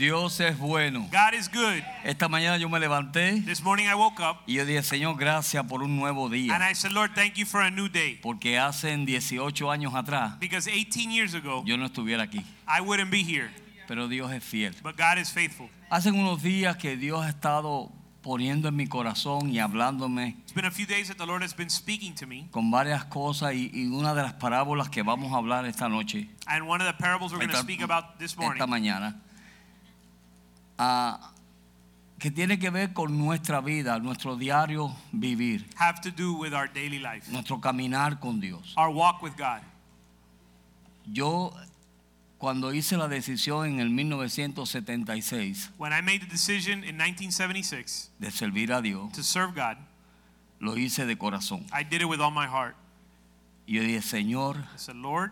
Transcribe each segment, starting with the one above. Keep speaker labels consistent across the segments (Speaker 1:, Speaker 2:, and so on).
Speaker 1: Dios es bueno.
Speaker 2: God is good.
Speaker 1: Esta mañana yo me levanté
Speaker 2: This morning I woke up
Speaker 1: y yo dije, Señor, gracias por un nuevo
Speaker 2: and
Speaker 1: día.
Speaker 2: I said, Lord, thank you for a new day.
Speaker 1: Porque hace 18 años atrás
Speaker 2: Because 18 years ago,
Speaker 1: yo no estuviera aquí.
Speaker 2: I wouldn't be here.
Speaker 1: Pero Dios es fiel.
Speaker 2: But God is faithful.
Speaker 1: Hace unos días que Dios ha estado poniendo en mi corazón y hablándome
Speaker 2: It's been a few days that the Lord has been speaking to me.
Speaker 1: con varias cosas y, y una de las parábolas que vamos a hablar esta noche,
Speaker 2: And one of
Speaker 1: ah, que tiene que ver con nuestra vida, nuestro diario vivir,
Speaker 2: have to do with our daily life,
Speaker 1: nuestro caminar con Dios.
Speaker 2: our walk with God.
Speaker 1: Yo cuando hice la decisión en el 1976
Speaker 2: When I made the decision in 1976
Speaker 1: de servir a Dios,
Speaker 2: to serve God,
Speaker 1: lo hice de corazón.
Speaker 2: I did it with all my heart.
Speaker 1: Yo dije, Señor,
Speaker 2: I said, Lord,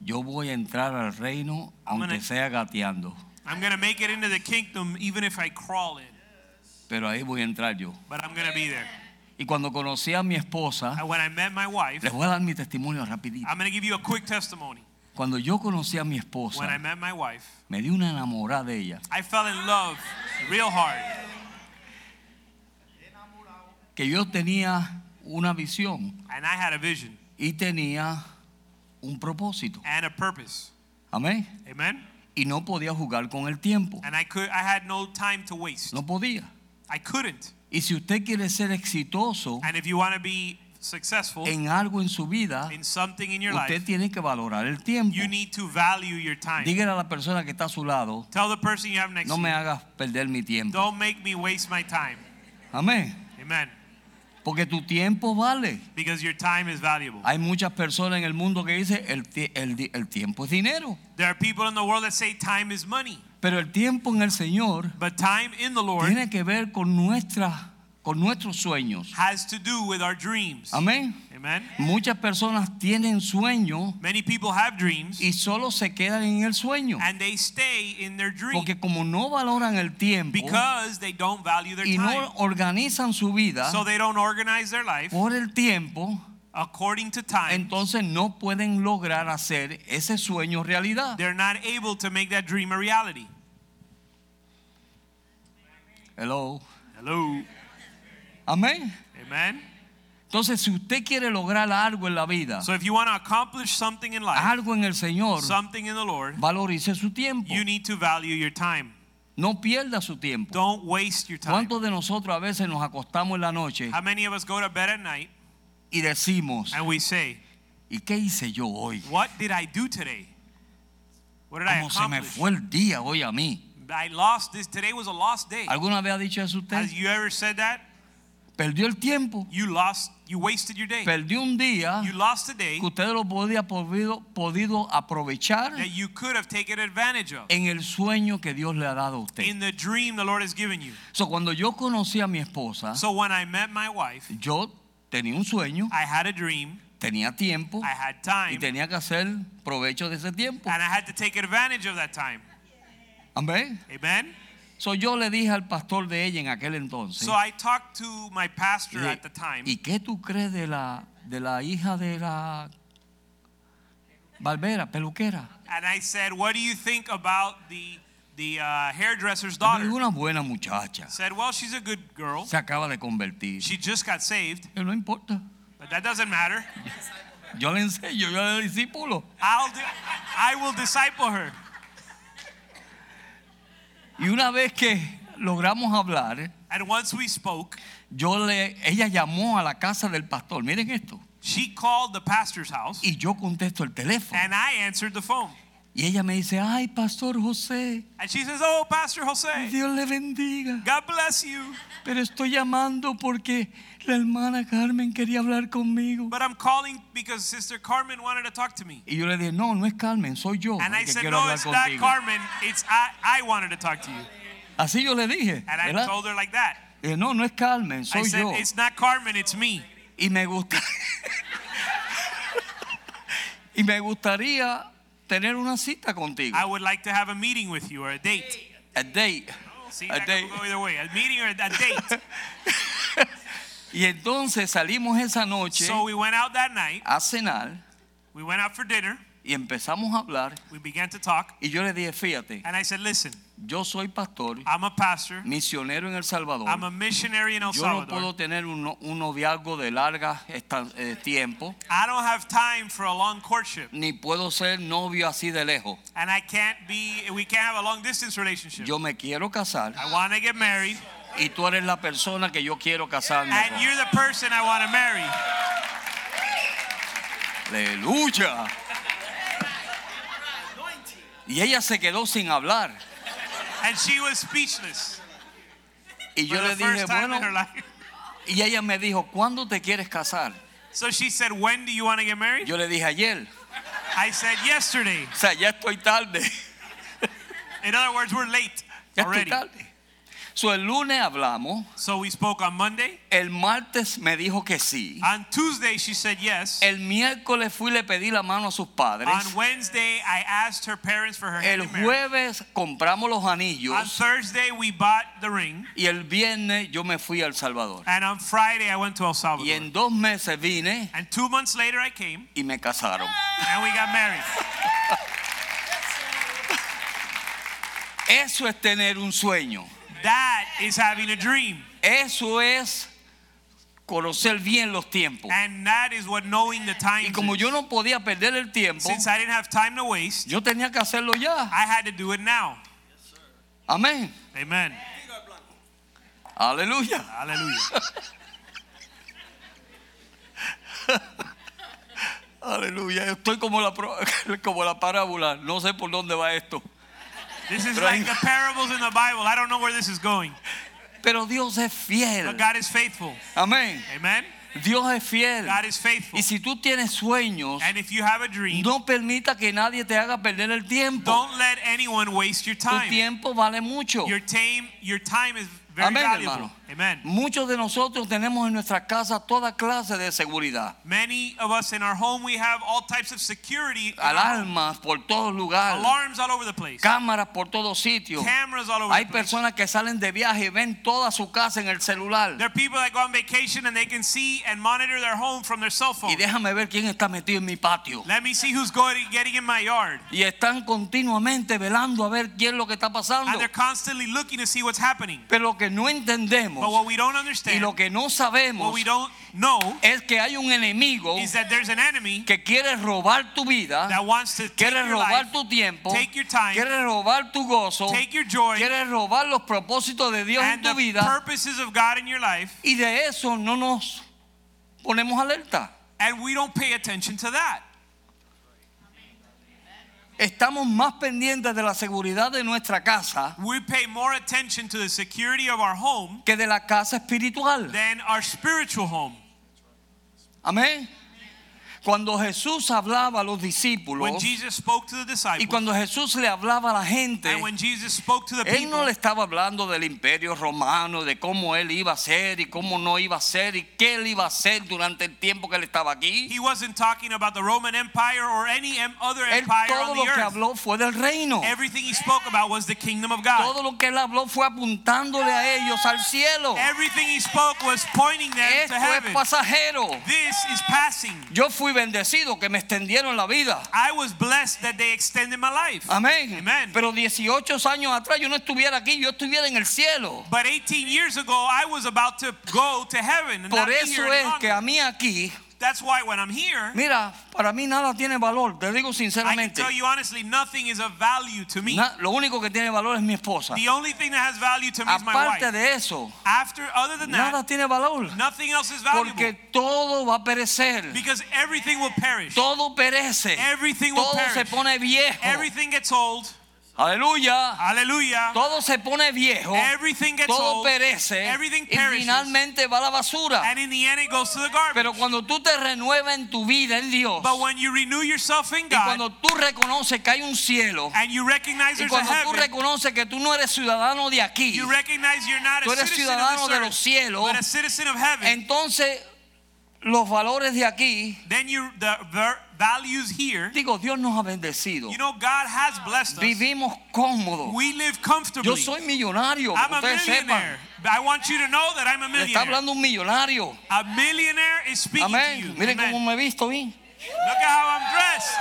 Speaker 1: yo voy a entrar al reino
Speaker 2: I'm
Speaker 1: aunque
Speaker 2: gonna-
Speaker 1: sea gateando,
Speaker 2: I'm going to make it into the kingdom even if I crawl in,
Speaker 1: pero ahí voy a entrar yo.
Speaker 2: but I'm going to be there.
Speaker 1: Y cuando conocí a mi esposa,
Speaker 2: And when I met my wife,
Speaker 1: les voy a dar mi testimonio rapidito.
Speaker 2: I'm going to give you a quick testimony.
Speaker 1: Cuando yo conocí a mi
Speaker 2: When I met my wife,
Speaker 1: me di una enamorada de ella,
Speaker 2: I fell in love real hard.
Speaker 1: que yo tenía una visión
Speaker 2: And I had a vision
Speaker 1: y tenía un propósito.
Speaker 2: and a purpose.
Speaker 1: Amén.
Speaker 2: Amen.
Speaker 1: Y no podía jugar con el tiempo.
Speaker 2: And I could I had no time to waste.
Speaker 1: No podía.
Speaker 2: I couldn't.
Speaker 1: Y si usted quiere ser exitoso
Speaker 2: And if you want to be successful
Speaker 1: en algo en su vida,
Speaker 2: in something in your
Speaker 1: usted
Speaker 2: life,
Speaker 1: tiene que valorar el tiempo.
Speaker 2: you need to value your time.
Speaker 1: Dígale a la persona que está a su lado,
Speaker 2: Tell the person you have next
Speaker 1: no
Speaker 2: to
Speaker 1: me
Speaker 2: you,
Speaker 1: hagas perder mi tiempo.
Speaker 2: don't make me waste my time.
Speaker 1: Amén.
Speaker 2: Amen.
Speaker 1: Porque tu tiempo vale.
Speaker 2: Because your time is valuable.
Speaker 1: Hay muchas personas en el mundo que dicen el, el el tiempo es dinero.
Speaker 2: There are people in the world that say time is money.
Speaker 1: Pero el tiempo en el Señor
Speaker 2: But time in the Lord
Speaker 1: tiene que ver con, nuestra, con nuestros sueños.
Speaker 2: has to do with our dreams.
Speaker 1: Amén.
Speaker 2: Amen.
Speaker 1: Muchas personas tienen sueños
Speaker 2: Many people have dreams
Speaker 1: y solo se quedan en el sueño.
Speaker 2: and they stay in their dream
Speaker 1: Porque como no valoran el tiempo
Speaker 2: because they don't value their
Speaker 1: y
Speaker 2: time.
Speaker 1: no organizan su vida
Speaker 2: So they don't organize their life
Speaker 1: por el tiempo,
Speaker 2: according to time.
Speaker 1: entonces no pueden lograr hacer ese sueño realidad.
Speaker 2: They're not able to make that dream a reality.
Speaker 1: Hello.
Speaker 2: Hello.
Speaker 1: Amén.
Speaker 2: Amen.
Speaker 1: Entonces, si usted quiere lograr algo en la vida,
Speaker 2: So if you want to accomplish something in life,
Speaker 1: algo en el Señor,
Speaker 2: something in the Lord,
Speaker 1: valorice su tiempo.
Speaker 2: you need to value your time.
Speaker 1: No pierda su tiempo.
Speaker 2: Don't waste your time.
Speaker 1: ¿Cuántos de nosotros a veces nos acostamos en la noche
Speaker 2: How many of us go to bed at night
Speaker 1: y decimos,
Speaker 2: and we say,
Speaker 1: ¿y qué hice yo hoy?
Speaker 2: What did I do today? What did I
Speaker 1: ¿Cómo se me
Speaker 2: accomplish?
Speaker 1: fue el día hoy a mí?
Speaker 2: I lost this. Today was a lost day.
Speaker 1: ¿Alguna vez ha dicho eso usted?
Speaker 2: Has you ever said that?
Speaker 1: Perdió el tiempo.
Speaker 2: You lost, you wasted your day.
Speaker 1: Perdió un día
Speaker 2: You lost a day
Speaker 1: que usted lo podía podido, podido aprovechar
Speaker 2: that you could have taken advantage of
Speaker 1: en el sueño que Dios le ha dado a usted.
Speaker 2: in the dream the Lord has given you.
Speaker 1: So, cuando yo conocí a mi esposa,
Speaker 2: So when I met my wife,
Speaker 1: yo tenía un sueño,
Speaker 2: I had a dream,
Speaker 1: tenía tiempo
Speaker 2: I had
Speaker 1: y
Speaker 2: time,
Speaker 1: tenía que hacer provecho de ese tiempo.
Speaker 2: and I had to take advantage of that time.
Speaker 1: Amén.
Speaker 2: Amen.
Speaker 1: So, yo le dije al pastor de ella en aquel entonces,
Speaker 2: So I talked to my pastor
Speaker 1: dije,
Speaker 2: at the time.
Speaker 1: ¿y qué tú crees de la, de la hija de la barbera, peluquera?
Speaker 2: And I said, "What do you think about the the uh, hairdresser's
Speaker 1: Es
Speaker 2: daughter?"
Speaker 1: una buena muchacha.
Speaker 2: Said, "Well, she's a good girl.
Speaker 1: Se acaba de convertir.
Speaker 2: She just got saved,
Speaker 1: Pero no importa.
Speaker 2: but that doesn't matter.
Speaker 1: Yo le enseño, yo le discípulo.
Speaker 2: I'll do, I will disciple her."
Speaker 1: Y una vez que logramos hablar,
Speaker 2: And once we spoke,
Speaker 1: yo le, ella llamó a la casa del pastor. Miren esto.
Speaker 2: she called the pastor's house,
Speaker 1: Y yo contesto el teléfono.
Speaker 2: and I answered the phone.
Speaker 1: Y ella me dice, ay, Pastor José,
Speaker 2: And she says, "Oh, Pastor Jose,
Speaker 1: Dios le bendiga.
Speaker 2: God bless you,
Speaker 1: Pero estoy llamando porque la hermana Carmen quería hablar conmigo.
Speaker 2: but I'm calling because Sister Carmen wanted to talk to me."
Speaker 1: Y yo le dije, no, no es Carmen, soy yo
Speaker 2: And I said, "No, it's not
Speaker 1: contigo.
Speaker 2: Carmen. It's I. I wanted to talk to you."
Speaker 1: Así yo le dije,
Speaker 2: And I
Speaker 1: ¿verdad?
Speaker 2: told her like that.
Speaker 1: Y no, no es Carmen,
Speaker 2: I
Speaker 1: soy
Speaker 2: said,
Speaker 1: yo.
Speaker 2: It's not Carmen, it's me.
Speaker 1: Y me gusta. y me gustaría tener una cita contigo.
Speaker 2: I would like to have a meeting with you or a date.
Speaker 1: A date.
Speaker 2: Oh, see,
Speaker 1: A
Speaker 2: that
Speaker 1: date.
Speaker 2: could go either way. A meeting or a date.
Speaker 1: Y entonces salimos esa noche
Speaker 2: so we went out that night.
Speaker 1: a cenar
Speaker 2: We went out for dinner.
Speaker 1: y empezamos a hablar.
Speaker 2: We began to talk.
Speaker 1: Y yo le dije, fíjate,
Speaker 2: And I said, listen,
Speaker 1: yo soy pastor,
Speaker 2: I'm a pastor.
Speaker 1: misionero en El Salvador.
Speaker 2: I'm a missionary in El
Speaker 1: Yo no puedo tener un, un noviazgo de larga eh, tiempo,
Speaker 2: I don't have time for a long courtship.
Speaker 1: ni puedo ser novio así de lejos.
Speaker 2: And I can't be, we can't have a long distance relationship.
Speaker 1: Yo me quiero casar
Speaker 2: I want to get married.
Speaker 1: Y tú eres la persona que yo quiero casarme
Speaker 2: And
Speaker 1: con.
Speaker 2: you're the person I want to marry.
Speaker 1: Aleluya. Y ella se quedó sin hablar.
Speaker 2: And she was speechless.
Speaker 1: Y yo le dije, bueno, y ella me dijo, ¿cuándo te quieres casar?
Speaker 2: So she said, when do you want to get married?
Speaker 1: Yo le dije ayer.
Speaker 2: I said, yesterday.
Speaker 1: O sea, ya estoy tarde.
Speaker 2: In other words, we're late
Speaker 1: Ya estoy
Speaker 2: already.
Speaker 1: tarde. So, el lunes hablamos.
Speaker 2: So we spoke on Monday.
Speaker 1: El martes me dijo que sí.
Speaker 2: On Tuesday, she said yes.
Speaker 1: El miércoles fui y le pedí la mano a sus padres.
Speaker 2: On Wednesday, I asked her parents for her
Speaker 1: El jueves compramos los
Speaker 2: On
Speaker 1: anillos.
Speaker 2: Thursday, we bought the ring.
Speaker 1: Y el viernes yo me fui a El Salvador.
Speaker 2: And on Friday, I went to El
Speaker 1: Y
Speaker 2: Salvador.
Speaker 1: en dos meses vine
Speaker 2: And two months later, I came
Speaker 1: y me casaron.
Speaker 2: and we got married.
Speaker 1: Eso es tener un sueño.
Speaker 2: That is having a dream.
Speaker 1: Eso es conocer bien los tiempos.
Speaker 2: And that is what knowing the
Speaker 1: Y como yo no podía perder el tiempo,
Speaker 2: Since I didn't have time to waste,
Speaker 1: yo tenía que hacerlo ya.
Speaker 2: I had to do it now.
Speaker 1: Amén.
Speaker 2: Amen.
Speaker 1: Aleluya.
Speaker 2: Hallelujah.
Speaker 1: Aleluya. Estoy como la, como la parábola. No sé por dónde va esto.
Speaker 2: This is like the parables in the Bible. I don't know where this is going.
Speaker 1: Pero Dios es fiel.
Speaker 2: But God is faithful.
Speaker 1: Amén.
Speaker 2: Amen.
Speaker 1: Dios es fiel.
Speaker 2: God is faithful.
Speaker 1: Y si tú tienes sueños,
Speaker 2: And if you have a dream,
Speaker 1: no permita que nadie te haga perder el tiempo.
Speaker 2: don't let anyone waste your
Speaker 1: Tu
Speaker 2: time.
Speaker 1: tiempo vale mucho.
Speaker 2: Your time, your time is very
Speaker 1: Amén,
Speaker 2: valuable.
Speaker 1: hermano.
Speaker 2: Amen.
Speaker 1: Muchos de nosotros tenemos en nuestra casa toda clase de seguridad.
Speaker 2: Many of us in our home, we have all types of security.
Speaker 1: Alarmas por todos lugares.
Speaker 2: Alarms all over the place.
Speaker 1: Cámaras por todos sitios.
Speaker 2: Cameras all over
Speaker 1: Hay
Speaker 2: the place.
Speaker 1: personas que salen de viaje y ven toda su casa en el celular.
Speaker 2: There are people that go on vacation and they can see and monitor their home from their cell phone.
Speaker 1: Y déjame ver quién está metido en mi patio.
Speaker 2: Let me see who's going getting in my yard.
Speaker 1: Y están continuamente velando a ver quién es lo que está pasando.
Speaker 2: And they're constantly looking to see what's happening.
Speaker 1: Pero lo que no entendemos
Speaker 2: But what we don't
Speaker 1: y
Speaker 2: understand,
Speaker 1: lo que no
Speaker 2: what we don't know,
Speaker 1: es que hay un enemigo
Speaker 2: is that there's an enemy
Speaker 1: que quiere robar tu vida,
Speaker 2: that wants to take
Speaker 1: quiere
Speaker 2: your
Speaker 1: robar
Speaker 2: life,
Speaker 1: tu tiempo,
Speaker 2: take your time,
Speaker 1: quiere robar tu gozo,
Speaker 2: take your joy,
Speaker 1: quiere robar los propósitos de Dios en tu vida
Speaker 2: purposes of God in your life,
Speaker 1: y de eso no nos ponemos alerta.
Speaker 2: and we don't pay attention to that.
Speaker 1: Estamos más pendientes de la seguridad de nuestra casa
Speaker 2: We pay more attention to the security of our home
Speaker 1: que de la casa espiritual.
Speaker 2: than our spiritual home.
Speaker 1: Amén. Cuando Jesús hablaba a los discípulos
Speaker 2: When Jesus spoke to the
Speaker 1: y
Speaker 2: disciples,
Speaker 1: cuando Jesús le hablaba a la gente,
Speaker 2: and when Jesus spoke to the
Speaker 1: Él no
Speaker 2: people,
Speaker 1: le estaba hablando del imperio romano, de cómo él iba a ser y cómo no iba a ser y qué él iba a hacer durante el tiempo que él estaba aquí.
Speaker 2: he wasn't talking about the Roman Empire or any em- other
Speaker 1: Él
Speaker 2: empire
Speaker 1: todo
Speaker 2: on
Speaker 1: lo
Speaker 2: the
Speaker 1: que
Speaker 2: earth.
Speaker 1: habló fue del reino.
Speaker 2: Everything he spoke about was the kingdom of God.
Speaker 1: Todo lo que él habló fue apuntándole a ellos al cielo.
Speaker 2: Everything he spoke was pointing them
Speaker 1: Esto
Speaker 2: to
Speaker 1: es
Speaker 2: heaven.
Speaker 1: pasajero.
Speaker 2: This is passing.
Speaker 1: Yo fui bendecido que me extendieron la vida.
Speaker 2: I was blessed that they extended my life.
Speaker 1: Amén.
Speaker 2: Amen.
Speaker 1: Pero 18 años atrás yo no estuviera aquí, yo estuviera en el cielo.
Speaker 2: But 18 years ago, I was about to go to heaven
Speaker 1: Por eso es que a mí aquí,
Speaker 2: That's why when I'm here,
Speaker 1: mira, para mí nada tiene valor, te digo
Speaker 2: I can
Speaker 1: sinceramente.
Speaker 2: tell you honestly, nothing is of value to me.
Speaker 1: Na- lo único que tiene valor es mi esposa.
Speaker 2: The only thing that has value to me is my
Speaker 1: Aparte
Speaker 2: wife.
Speaker 1: de eso,
Speaker 2: After, other than
Speaker 1: nada
Speaker 2: that,
Speaker 1: tiene valor.
Speaker 2: nothing else is valuable.
Speaker 1: Porque todo va a perecer.
Speaker 2: Because everything will perish.
Speaker 1: Todo perece.
Speaker 2: Everything will
Speaker 1: Todo se
Speaker 2: perish.
Speaker 1: pone viejo.
Speaker 2: Everything gets old.
Speaker 1: Aleluya.
Speaker 2: Hallelujah.
Speaker 1: Todo se pone viejo.
Speaker 2: Everything gets
Speaker 1: Todo
Speaker 2: old.
Speaker 1: perece.
Speaker 2: Everything
Speaker 1: Y finalmente va a la basura.
Speaker 2: And in the end, it goes to the garbage.
Speaker 1: Pero cuando tú te renuevas en tu vida en Dios.
Speaker 2: but when you renew yourself in
Speaker 1: Y
Speaker 2: God
Speaker 1: cuando tú reconoces que hay un cielo.
Speaker 2: and you recognize
Speaker 1: Y cuando tú reconoces que tú no eres ciudadano de aquí.
Speaker 2: you recognize you're not
Speaker 1: Tú eres ciudadano de los cielos.
Speaker 2: but a citizen of heaven.
Speaker 1: Entonces, los valores de aquí.
Speaker 2: then you the values here.
Speaker 1: Digo, Dios nos ha bendecido.
Speaker 2: You know, God has blessed us.
Speaker 1: Vivimos cómodos.
Speaker 2: We live comfortably.
Speaker 1: Yo soy millonario.
Speaker 2: I'm a
Speaker 1: ustedes sepan.
Speaker 2: millionaire. I want you to know that I'm a
Speaker 1: Le está
Speaker 2: millionaire.
Speaker 1: hablando un millonario.
Speaker 2: A millionaire is speaking to you.
Speaker 1: Miren
Speaker 2: Amen.
Speaker 1: cómo me he visto bien.
Speaker 2: Look at how I'm dressed.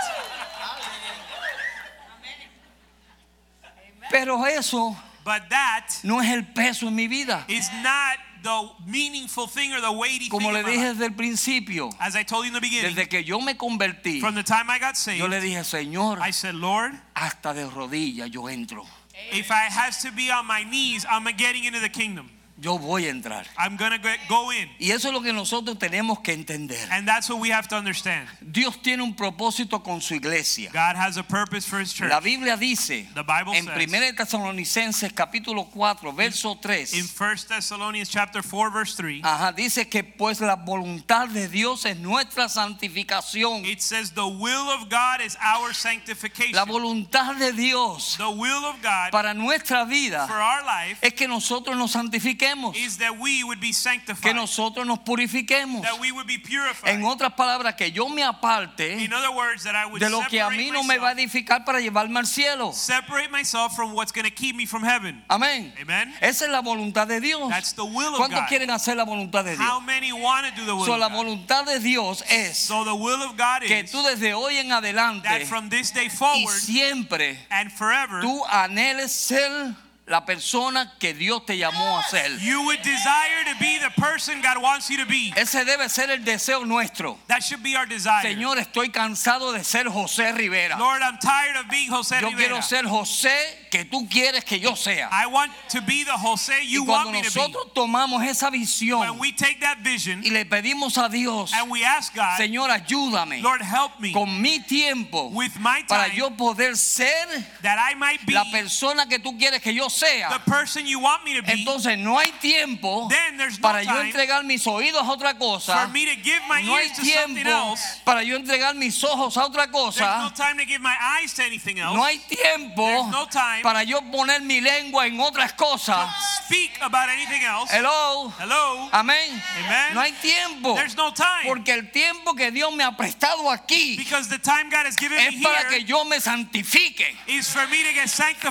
Speaker 1: Pero eso
Speaker 2: But that
Speaker 1: no es el peso en mi vida.
Speaker 2: is not the meaningful thing or the weighty
Speaker 1: Como
Speaker 2: thing.
Speaker 1: le
Speaker 2: in
Speaker 1: dije desde el principio,
Speaker 2: As I told you in the beginning,
Speaker 1: desde que yo me convertí,
Speaker 2: from the time I got saved,
Speaker 1: yo le dije, Señor,
Speaker 2: I said, Lord,
Speaker 1: hasta de rodillas yo entro.
Speaker 2: if I has to be on my knees, I'm getting into the kingdom.
Speaker 1: Yo voy a entrar.
Speaker 2: I'm gonna go in,
Speaker 1: Y eso es lo que nosotros tenemos que entender.
Speaker 2: and that's what we have to understand.
Speaker 1: Dios tiene un propósito con su iglesia.
Speaker 2: God has a purpose for His church.
Speaker 1: La Biblia dice
Speaker 2: The Bible
Speaker 1: en
Speaker 2: says-
Speaker 1: 1 Tesalonicenses capítulo 4, verso
Speaker 2: In
Speaker 1: 3.
Speaker 2: 1 Thessalonians chapter 4, verse 3,
Speaker 1: Ajá, dice que pues la voluntad de Dios es nuestra santificación.
Speaker 2: it says, "The will of God is our sanctification."
Speaker 1: La voluntad de Dios
Speaker 2: The will of God
Speaker 1: para nuestra
Speaker 2: for
Speaker 1: vida
Speaker 2: our life
Speaker 1: es que nosotros nos santifiquemos,
Speaker 2: is that we would be
Speaker 1: que
Speaker 2: sanctified,
Speaker 1: nosotros nos purifiquemos.
Speaker 2: that we would be purified.
Speaker 1: En otras palabras, que yo me aparte
Speaker 2: In other words, that I would
Speaker 1: de lo que a mí no me va a edificar para llevarme al cielo.
Speaker 2: separate myself from what's going to keep me from heaven.
Speaker 1: Amén.
Speaker 2: Amen.
Speaker 1: Esa es la voluntad de Dios.
Speaker 2: That's the will of
Speaker 1: ¿Cuántos
Speaker 2: God.
Speaker 1: quieren hacer la voluntad de
Speaker 2: How many want to do the will
Speaker 1: So,
Speaker 2: of
Speaker 1: la voluntad de Dios es
Speaker 2: So the will of God
Speaker 1: que tú desde hoy en adelante
Speaker 2: that from this day
Speaker 1: y
Speaker 2: forward
Speaker 1: siempre
Speaker 2: and forever,
Speaker 1: tú anheles ser la persona que Dios te llamó a ser.
Speaker 2: you would desire to be the person God wants you to be.
Speaker 1: Ese debe ser el deseo nuestro.
Speaker 2: That should be our desire.
Speaker 1: Señor, estoy cansado de ser José Rivera.
Speaker 2: Lord, I'm tired of being Jose
Speaker 1: Yo quiero
Speaker 2: Rivera.
Speaker 1: ser José que tú quieres que yo sea.
Speaker 2: I want to be the you
Speaker 1: Y
Speaker 2: want
Speaker 1: cuando
Speaker 2: me to be.
Speaker 1: nosotros tomamos esa
Speaker 2: When
Speaker 1: visión
Speaker 2: we take that vision
Speaker 1: y le pedimos a Dios,
Speaker 2: and we ask God,
Speaker 1: Señor, ayúdame
Speaker 2: Lord, help me
Speaker 1: con mi tiempo
Speaker 2: with my
Speaker 1: para yo poder ser
Speaker 2: that I might be
Speaker 1: la persona que tú quieres que yo
Speaker 2: the
Speaker 1: sea.
Speaker 2: person you want me to be.
Speaker 1: Entonces no hay tiempo
Speaker 2: no
Speaker 1: para yo entregar mis oídos a otra
Speaker 2: for
Speaker 1: cosa.
Speaker 2: me to give my
Speaker 1: No hay tiempo para yo entregar mis ojos a otra
Speaker 2: no
Speaker 1: cosa. No hay tiempo
Speaker 2: There's no time
Speaker 1: para yo poner mi lengua en otras cosas.
Speaker 2: Speak about anything else.
Speaker 1: Hello.
Speaker 2: Hello.
Speaker 1: Amén.
Speaker 2: Amen.
Speaker 1: No hay tiempo.
Speaker 2: There's no time.
Speaker 1: Porque el tiempo que Dios me ha prestado aquí es para que yo me santifique,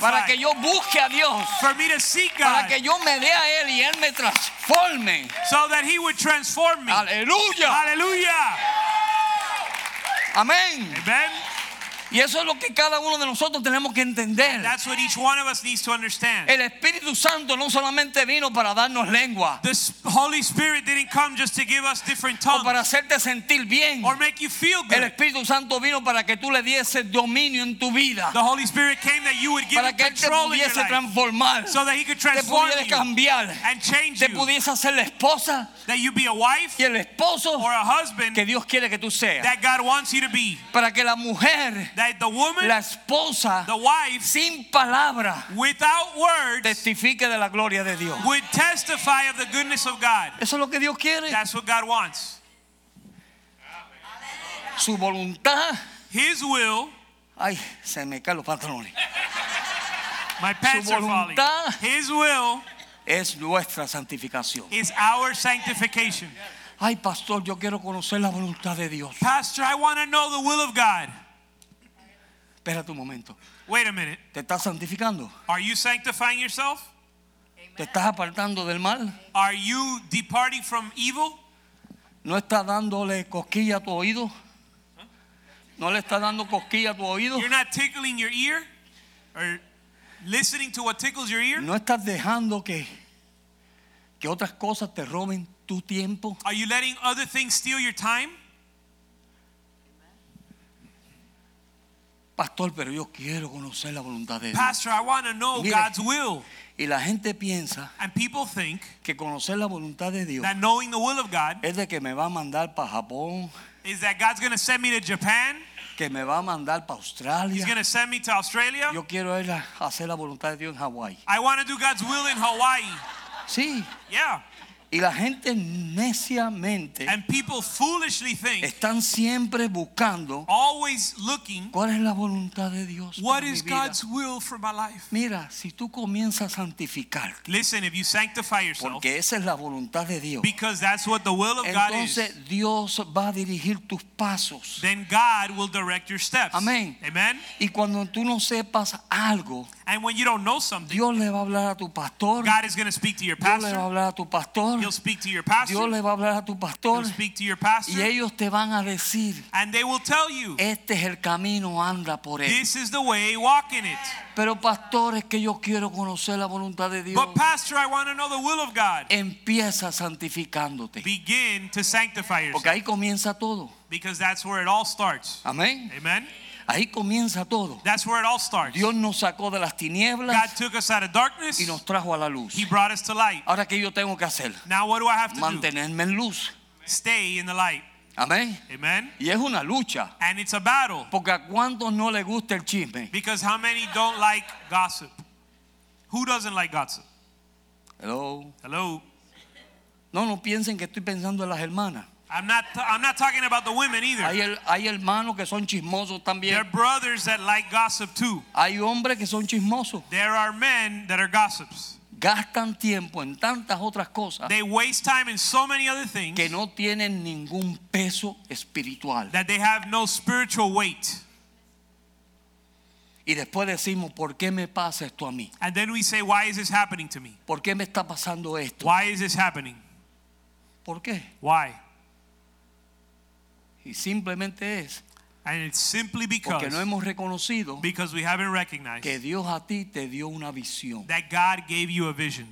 Speaker 1: para que yo busque a Dios,
Speaker 2: for me to seek God.
Speaker 1: para que yo me dé a Él y Él me transforme.
Speaker 2: so that He would transform me.
Speaker 1: Aleluya.
Speaker 2: Hallelujah.
Speaker 1: Amén.
Speaker 2: Amen.
Speaker 1: Y eso es lo que cada uno de nosotros tenemos que entender.
Speaker 2: That's what each one of us needs to understand.
Speaker 1: El Espíritu Santo no solamente vino para darnos lengua
Speaker 2: The Holy Spirit didn't come just to give us different
Speaker 1: o
Speaker 2: tongues
Speaker 1: para hacerte sentir bien.
Speaker 2: or make you feel
Speaker 1: El
Speaker 2: good.
Speaker 1: Espíritu Santo vino para que tú le dieses dominio en tu vida,
Speaker 2: The Holy Spirit came that you would give
Speaker 1: para que Él te pudiese transformar,
Speaker 2: so that He could
Speaker 1: te
Speaker 2: transform
Speaker 1: pudiese
Speaker 2: you
Speaker 1: cambiar,
Speaker 2: and change
Speaker 1: te pudiese hacer la esposa
Speaker 2: That you be a wife
Speaker 1: y el esposo
Speaker 2: or a husband
Speaker 1: que Dios quiere que tú seas.
Speaker 2: that God wants you to be.
Speaker 1: Para que la mujer,
Speaker 2: That the woman,
Speaker 1: la esposa,
Speaker 2: the wife,
Speaker 1: sin palabra,
Speaker 2: without words,
Speaker 1: testifique de la gloria de Dios.
Speaker 2: would testify of the goodness of God.
Speaker 1: Eso es lo que Dios quiere.
Speaker 2: That's what God wants.
Speaker 1: Su voluntad.
Speaker 2: His will,
Speaker 1: Ay, se me caen los pantalones.
Speaker 2: my pants are falling. His will
Speaker 1: Es nuestra santificación.
Speaker 2: is our sanctification.
Speaker 1: Ay, pastor, yo quiero conocer la voluntad de Dios.
Speaker 2: Pastor, I want to know the will of God.
Speaker 1: Espérate un momento.
Speaker 2: Wait a minute.
Speaker 1: ¿Te estás santificando?
Speaker 2: Are you sanctifying yourself?
Speaker 1: ¿Te estás apartando del mal?
Speaker 2: Are you departing from evil?
Speaker 1: ¿No estás dándole cosquilla a tu oído? ¿No le estás dando cosquilla a tu oído?
Speaker 2: You're not tickling your ear or listening to what tickles your ear?
Speaker 1: ¿No estás dejando que, que otras cosas te roben tu tiempo?
Speaker 2: Are you letting other things steal your time?
Speaker 1: Pastor, pero yo quiero conocer la voluntad de Dios.
Speaker 2: Pastor, I want to know
Speaker 1: Mire.
Speaker 2: God's will.
Speaker 1: Y la gente piensa
Speaker 2: And people think
Speaker 1: que conocer la voluntad de Dios
Speaker 2: that knowing the will of God
Speaker 1: es de que me va a mandar para Japón,
Speaker 2: is that God's going to send me to Japan
Speaker 1: que me va a mandar para
Speaker 2: He's
Speaker 1: Australia.
Speaker 2: going to send me to Australia.
Speaker 1: Yo quiero ir a hacer la voluntad de Dios en Hawái.
Speaker 2: I want to do God's will in Hawaii.
Speaker 1: Sí.
Speaker 2: Yeah.
Speaker 1: Y la gente neciamente
Speaker 2: And people foolishly think,
Speaker 1: están siempre buscando
Speaker 2: always looking,
Speaker 1: cuál es la voluntad de Dios.
Speaker 2: what
Speaker 1: para mi
Speaker 2: is
Speaker 1: vida.
Speaker 2: God's will for my life?
Speaker 1: Mira, si tú comienzas a santificarte,
Speaker 2: Listen, if you sanctify yourself,
Speaker 1: porque esa es la voluntad de Dios,
Speaker 2: because that's what the will of God is,
Speaker 1: entonces Dios va a dirigir tus pasos.
Speaker 2: then God will direct your steps.
Speaker 1: Amén.
Speaker 2: Amen.
Speaker 1: Y cuando tú no sepas algo,
Speaker 2: And when you don't know something,
Speaker 1: Dios le va a hablar a tu pastor,
Speaker 2: God is going to speak to your
Speaker 1: Dios le va a
Speaker 2: pastor.
Speaker 1: hablar a tu pastor,
Speaker 2: He'll speak to your
Speaker 1: Dios
Speaker 2: pastor.
Speaker 1: le va a hablar a tu pastor,
Speaker 2: He'll speak to your
Speaker 1: y
Speaker 2: pastor.
Speaker 1: ellos te van a decir,
Speaker 2: And they will tell you,
Speaker 1: este es el camino, anda por él.
Speaker 2: this is the way, walk in it.
Speaker 1: Pero pastor, es que yo quiero conocer la voluntad de Dios.
Speaker 2: But pastor, I want to know the will of God.
Speaker 1: Empieza santificándote.
Speaker 2: Begin to sanctify
Speaker 1: Porque
Speaker 2: yourself.
Speaker 1: ahí comienza todo.
Speaker 2: Because that's where it all starts.
Speaker 1: Amén.
Speaker 2: Amen.
Speaker 1: Ahí comienza todo.
Speaker 2: That's where it all starts.
Speaker 1: Dios nos sacó de las
Speaker 2: God
Speaker 1: tinieblas
Speaker 2: took us out of darkness.
Speaker 1: y nos trajo a la luz.
Speaker 2: He brought us to light.
Speaker 1: Ahora que yo tengo que hacer,
Speaker 2: Now what do I have to do?
Speaker 1: mantenerme en luz.
Speaker 2: Stay in the light.
Speaker 1: Amén.
Speaker 2: Amen.
Speaker 1: Y es una lucha.
Speaker 2: And it's a battle.
Speaker 1: Porque a cuántos no le gusta el chisme.
Speaker 2: Because how many don't like gossip? Who doesn't like gossip?
Speaker 1: Hello.
Speaker 2: Hello.
Speaker 1: No, no piensen que estoy pensando en las hermanas.
Speaker 2: I'm not I'm not talking about the women either.
Speaker 1: Hay, el- hay hermanos que son chismosos
Speaker 2: There are brothers that like gossip too.
Speaker 1: Hay hombres que son chismosos.
Speaker 2: There are men that are gossips.
Speaker 1: Gastan tiempo en tantas otras cosas
Speaker 2: They waste time in so many other things
Speaker 1: que no tienen ningún peso espiritual.
Speaker 2: that they have no spiritual weight.
Speaker 1: Y después decimos, ¿por qué me pasa esto a mí?
Speaker 2: And then we say, why is this happening to me?
Speaker 1: ¿Por qué me está pasando esto?
Speaker 2: Why is this happening?
Speaker 1: ¿Por qué?
Speaker 2: Why?
Speaker 1: Y simplemente es
Speaker 2: And it's simply
Speaker 1: porque
Speaker 2: because
Speaker 1: no hemos reconocido
Speaker 2: because we haven't recognized
Speaker 1: que Dios a ti te dio una visión.
Speaker 2: that God gave you a vision,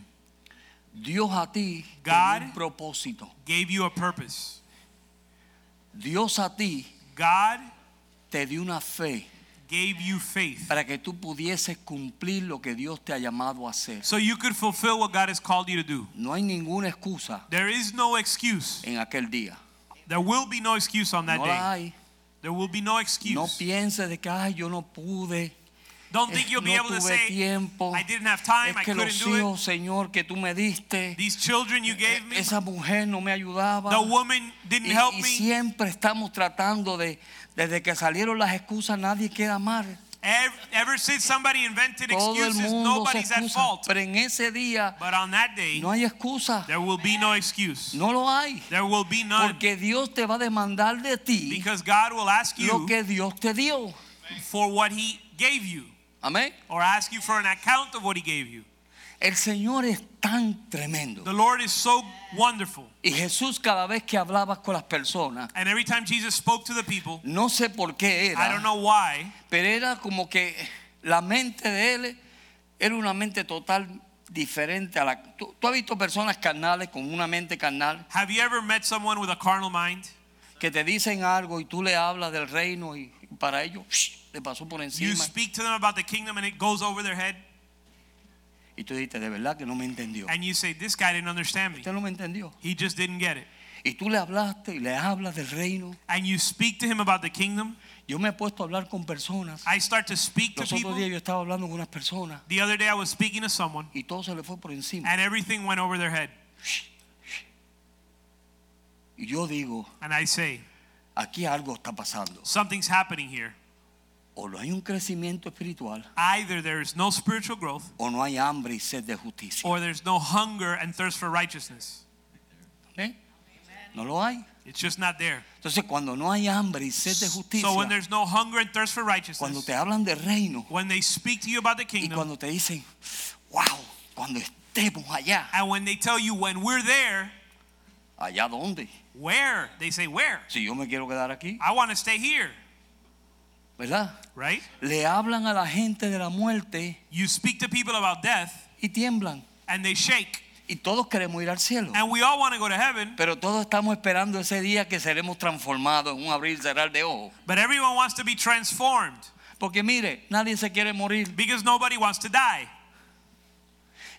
Speaker 1: Dios a ti te
Speaker 2: God-
Speaker 1: dio un propósito.
Speaker 2: gave you a purpose.
Speaker 1: Dios a ti
Speaker 2: God
Speaker 1: te dio una fe
Speaker 2: gave you faith
Speaker 1: para que tú pudieses cumplir lo que Dios te ha llamado a hacer.
Speaker 2: so you could fulfill what God has called you to do.
Speaker 1: No hay ninguna excusa
Speaker 2: There is no excuse.
Speaker 1: en aquel día.
Speaker 2: There will be no excuse on that
Speaker 1: No
Speaker 2: day.
Speaker 1: hay.
Speaker 2: There will be no
Speaker 1: No
Speaker 2: excuse.
Speaker 1: pienses de que ay, yo no pude.
Speaker 2: Don't think you'll be
Speaker 1: no
Speaker 2: able to say,
Speaker 1: tiempo.
Speaker 2: I didn't have time,
Speaker 1: Es
Speaker 2: I
Speaker 1: que
Speaker 2: couldn't
Speaker 1: los
Speaker 2: do it.
Speaker 1: Señor, que tú me diste,
Speaker 2: These children you gave me,
Speaker 1: esa mujer no me ayudaba.
Speaker 2: the woman didn't
Speaker 1: Y,
Speaker 2: help
Speaker 1: y
Speaker 2: me.
Speaker 1: siempre estamos tratando de, desde que salieron las excusas, nadie queda mal.
Speaker 2: Ever, ever since somebody invented
Speaker 1: Todo el
Speaker 2: excuses,
Speaker 1: se
Speaker 2: nobody's at
Speaker 1: excusa.
Speaker 2: fault.
Speaker 1: Pero en ese día
Speaker 2: But on that day,
Speaker 1: no hay excusa.
Speaker 2: there will be no excuse.
Speaker 1: No lo hay.
Speaker 2: There will be none.
Speaker 1: Porque Dios te va a demandar de ti
Speaker 2: Because God will ask
Speaker 1: lo
Speaker 2: you
Speaker 1: que Dios te dio.
Speaker 2: for what He gave you,
Speaker 1: Amén.
Speaker 2: or ask you for an account of what He gave you.
Speaker 1: El Señor es tan tremendo.
Speaker 2: The Lord is so wonderful.
Speaker 1: Y Jesús cada vez que hablaba con las personas,
Speaker 2: And every time Jesus spoke to the people,
Speaker 1: no sé por qué
Speaker 2: I don't
Speaker 1: era,
Speaker 2: know why,
Speaker 1: pero era como que la mente de él era una mente total diferente a la... ¿Tú, tú has visto personas carnales con una mente carnal
Speaker 2: have you ever met someone with a carnal mind?
Speaker 1: que te dicen algo y tú le hablas del reino y para ellos ¡shh! le pasó por
Speaker 2: You
Speaker 1: encima
Speaker 2: speak to them about the kingdom and it goes over their head,
Speaker 1: y tú dices, de verdad que no me entendió.
Speaker 2: and you say, This guy didn't understand me.
Speaker 1: Usted no me entendió.
Speaker 2: He just didn't get it.
Speaker 1: Y tú le hablaste y le hablas del reino.
Speaker 2: And you speak to him about the kingdom.
Speaker 1: Yo me he puesto a hablar con personas.
Speaker 2: I start to speak to
Speaker 1: Los otros
Speaker 2: people.
Speaker 1: días yo estaba hablando con unas personas
Speaker 2: The other day I was speaking to someone,
Speaker 1: y todo se le fue por encima.
Speaker 2: and everything went over their head.
Speaker 1: Y yo digo,
Speaker 2: And I say,
Speaker 1: aquí algo está pasando.
Speaker 2: Something's happening here.
Speaker 1: O no hay un crecimiento espiritual
Speaker 2: Either there is no spiritual growth,
Speaker 1: o no hay hambre y sed de justicia.
Speaker 2: or there's no hunger and thirst for righteousness.
Speaker 1: ¿Eh? No lo hay.
Speaker 2: It's just not there.
Speaker 1: Entonces cuando no hay hambre y sed de justicia,
Speaker 2: So when there's no hunger and thirst for
Speaker 1: cuando
Speaker 2: righteousness,
Speaker 1: te hablan del reino
Speaker 2: when they speak to you about the
Speaker 1: y
Speaker 2: kingdom,
Speaker 1: cuando te dicen, wow, cuando estemos allá,
Speaker 2: and when they tell you when we're there,
Speaker 1: ¿allá dónde?
Speaker 2: where? They say, Where?
Speaker 1: Si yo me quiero quedar aquí,
Speaker 2: I want to stay here,
Speaker 1: ¿verdad?
Speaker 2: right?
Speaker 1: Le hablan a la gente de la muerte
Speaker 2: You speak to people about death,
Speaker 1: y tiemblan.
Speaker 2: and they shake.
Speaker 1: Y todos queremos ir al cielo.
Speaker 2: And we all want to go to heaven,
Speaker 1: Pero todos estamos esperando ese día que seremos transformados en un abrir y cerrar de ojos.
Speaker 2: but everyone wants to be transformed
Speaker 1: Porque mire, nadie se quiere morir.
Speaker 2: because nobody wants to die.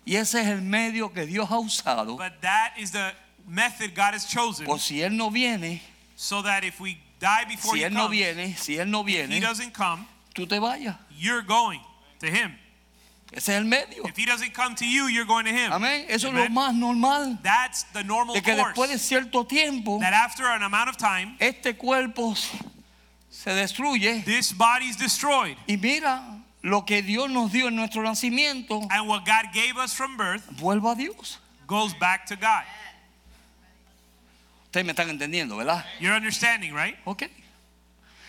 Speaker 1: Y ese es el medio que Dios ha usado.
Speaker 2: But that is the method God has chosen
Speaker 1: Por si Él no viene,
Speaker 2: so that if we die before
Speaker 1: si
Speaker 2: he
Speaker 1: él no
Speaker 2: comes.
Speaker 1: viene, si él no
Speaker 2: If he
Speaker 1: viene,
Speaker 2: doesn't come,
Speaker 1: tú te vayas.
Speaker 2: you're going to him.
Speaker 1: Ese es el medio.
Speaker 2: If he doesn't come to you, you're going to him.
Speaker 1: Amén. Eso es lo
Speaker 2: Amen.
Speaker 1: más normal.
Speaker 2: That's the normal
Speaker 1: De que después de
Speaker 2: course.
Speaker 1: cierto tiempo,
Speaker 2: That after an amount of time,
Speaker 1: este cuerpo se destruye.
Speaker 2: this body's destroyed.
Speaker 1: Y mira, lo que Dios nos dio en nuestro nacimiento,
Speaker 2: And what God gave us from birth
Speaker 1: vuelva a Dios.
Speaker 2: goes back to God.
Speaker 1: Ustedes me están entendiendo, ¿verdad?
Speaker 2: You're understanding, right?
Speaker 1: Ok.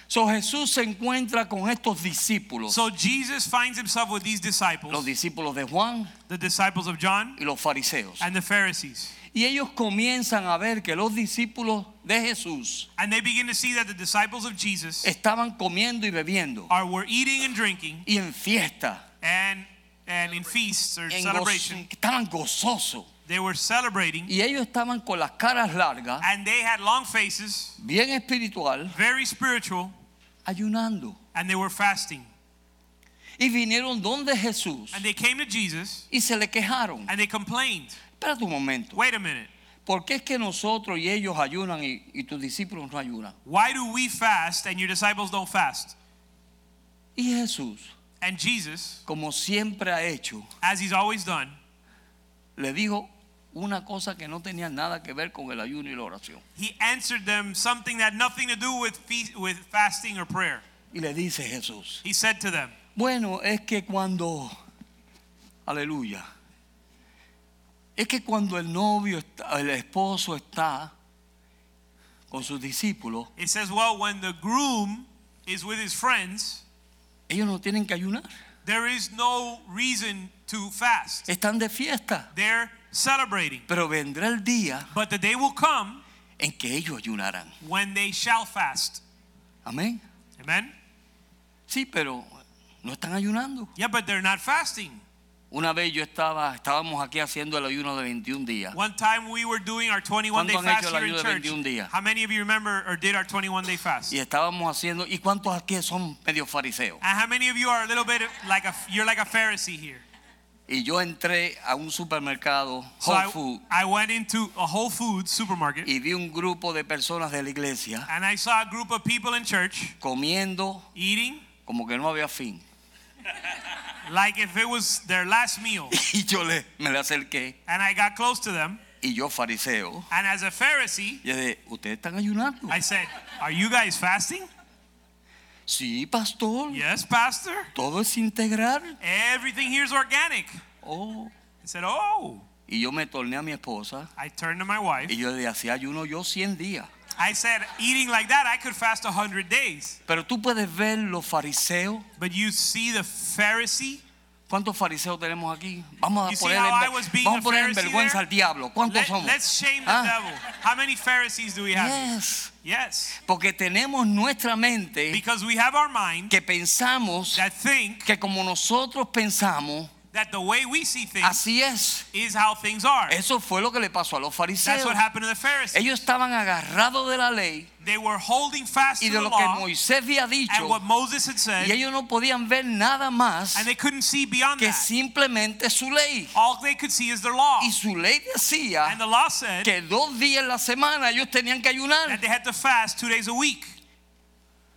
Speaker 1: So Jesús se encuentra con estos discípulos,
Speaker 2: So Jesus finds himself with these
Speaker 1: los
Speaker 2: disciples,
Speaker 1: discípulos de Juan
Speaker 2: the disciples of John
Speaker 1: y los fariseos.
Speaker 2: and the Pharisees.
Speaker 1: Y ellos comienzan a ver que los discípulos de Jesús
Speaker 2: And they begin to see that the disciples of Jesus
Speaker 1: estaban comiendo y bebiendo
Speaker 2: are were eating and drinking
Speaker 1: y en fiesta,
Speaker 2: and and in feasts or
Speaker 1: en gozo-
Speaker 2: celebration.
Speaker 1: estaban gozosos.
Speaker 2: They were celebrating
Speaker 1: Y ellos estaban con las caras largas,
Speaker 2: and they had long faces,
Speaker 1: bien espiritual,
Speaker 2: very spiritual,
Speaker 1: ayunando.
Speaker 2: and they were fasting.
Speaker 1: Y vinieron donde Jesús
Speaker 2: And they came to Jesus
Speaker 1: y se le quejaron.
Speaker 2: and they complained.
Speaker 1: Espérate un momento.
Speaker 2: Wait a minute.
Speaker 1: ¿Por qué es que nosotros y ellos ayunan y, y tus discípulos no ayunan?
Speaker 2: Why do we fast and your disciples don't fast?
Speaker 1: Y Jesús,
Speaker 2: And Jesus,
Speaker 1: como siempre ha hecho,
Speaker 2: as he's always done,
Speaker 1: le dijo una cosa que no tenía nada que ver con el ayuno y la oración.
Speaker 2: he answered them something that had nothing to do with with fasting or prayer.
Speaker 1: Y le dice Jesús,
Speaker 2: He said to them,
Speaker 1: bueno, es que cuando, aleluya, es que cuando el novio, está, el esposo está con sus discípulos,
Speaker 2: it says, well, when the groom is with his friends,
Speaker 1: ellos no tienen que ayunar,
Speaker 2: there is no reason to fast.
Speaker 1: están de fiesta.
Speaker 2: They're celebrating.
Speaker 1: Pero vendrá el día
Speaker 2: But the day will come
Speaker 1: en que ellos ayunarán.
Speaker 2: when they shall fast.
Speaker 1: Amén.
Speaker 2: Amen?
Speaker 1: Sí, pero no están ayunando.
Speaker 2: Yeah, but they're not fasting.
Speaker 1: Una vez yo estaba, estábamos aquí haciendo el ayuno de 21 días.
Speaker 2: One time we were doing our 21 day
Speaker 1: ¿Cuántos han hecho
Speaker 2: fast
Speaker 1: el
Speaker 2: here in
Speaker 1: de
Speaker 2: church.
Speaker 1: 21 días?
Speaker 2: How many of you remember or did our 21 day fast?
Speaker 1: Y estábamos haciendo, ¿y cuántos aquí son medio fariseos?
Speaker 2: And how many of you are a little bit like a you're like a Pharisee here?
Speaker 1: Y yo entré a un supermercado,
Speaker 2: So
Speaker 1: Whole
Speaker 2: I, went into a Whole Foods supermarket
Speaker 1: y vi un grupo de personas de la iglesia
Speaker 2: and I saw a group of people in church
Speaker 1: comiendo
Speaker 2: eating
Speaker 1: como que no había fin.
Speaker 2: like if it was their last meal.
Speaker 1: Y yo le, me le acerqué,
Speaker 2: And I got close to them
Speaker 1: y yo fariseo,
Speaker 2: and as a Pharisee,
Speaker 1: y ¿ustedes están ayunando?
Speaker 2: I said, "Are you guys fasting?"
Speaker 1: Sí, pastor,
Speaker 2: Yes, pastor.
Speaker 1: todo es integral.
Speaker 2: Everything here is organic.
Speaker 1: Oh.
Speaker 2: I said, "Oh."
Speaker 1: Y yo me torné a mi esposa
Speaker 2: I turned to my wife.
Speaker 1: y yo le hacía ayuno yo 100 días.
Speaker 2: I said, "Eating like that, I could fast 100 days."
Speaker 1: Pero tú puedes ver los fariseos.
Speaker 2: But you see the Pharisee?
Speaker 1: ¿Cuántos fariseos tenemos aquí? Vamos a poner,
Speaker 2: how
Speaker 1: en, vamos a poner en vergüenza
Speaker 2: there?
Speaker 1: al diablo. ¿Cuántos
Speaker 2: Let,
Speaker 1: somos?
Speaker 2: us shame the
Speaker 1: Ah.
Speaker 2: devil. How many Pharisees do we have?
Speaker 1: Yes.
Speaker 2: Yes.
Speaker 1: Porque tenemos nuestra mente
Speaker 2: Because we have our mind
Speaker 1: que pensamos
Speaker 2: that think
Speaker 1: que como nosotros pensamos,
Speaker 2: that the way we see things
Speaker 1: así es.
Speaker 2: is how things are.
Speaker 1: Eso fue lo que le pasó a los
Speaker 2: That's
Speaker 1: fariseos.
Speaker 2: what happened to the Pharisees.
Speaker 1: Ellos estaban agarrados de la ley
Speaker 2: They were holding fast
Speaker 1: y
Speaker 2: to
Speaker 1: de
Speaker 2: the
Speaker 1: lo que
Speaker 2: law
Speaker 1: Moisés había
Speaker 2: and
Speaker 1: dicho
Speaker 2: what Moses had said,
Speaker 1: y ellos no podían ver nada más
Speaker 2: and they couldn't see beyond
Speaker 1: que
Speaker 2: that.
Speaker 1: simplemente su ley.
Speaker 2: All they could see is their law.
Speaker 1: Y su ley decía
Speaker 2: And the law said
Speaker 1: que dos días en la semana ellos tenían que ayunar.
Speaker 2: that they had to fast two days a week.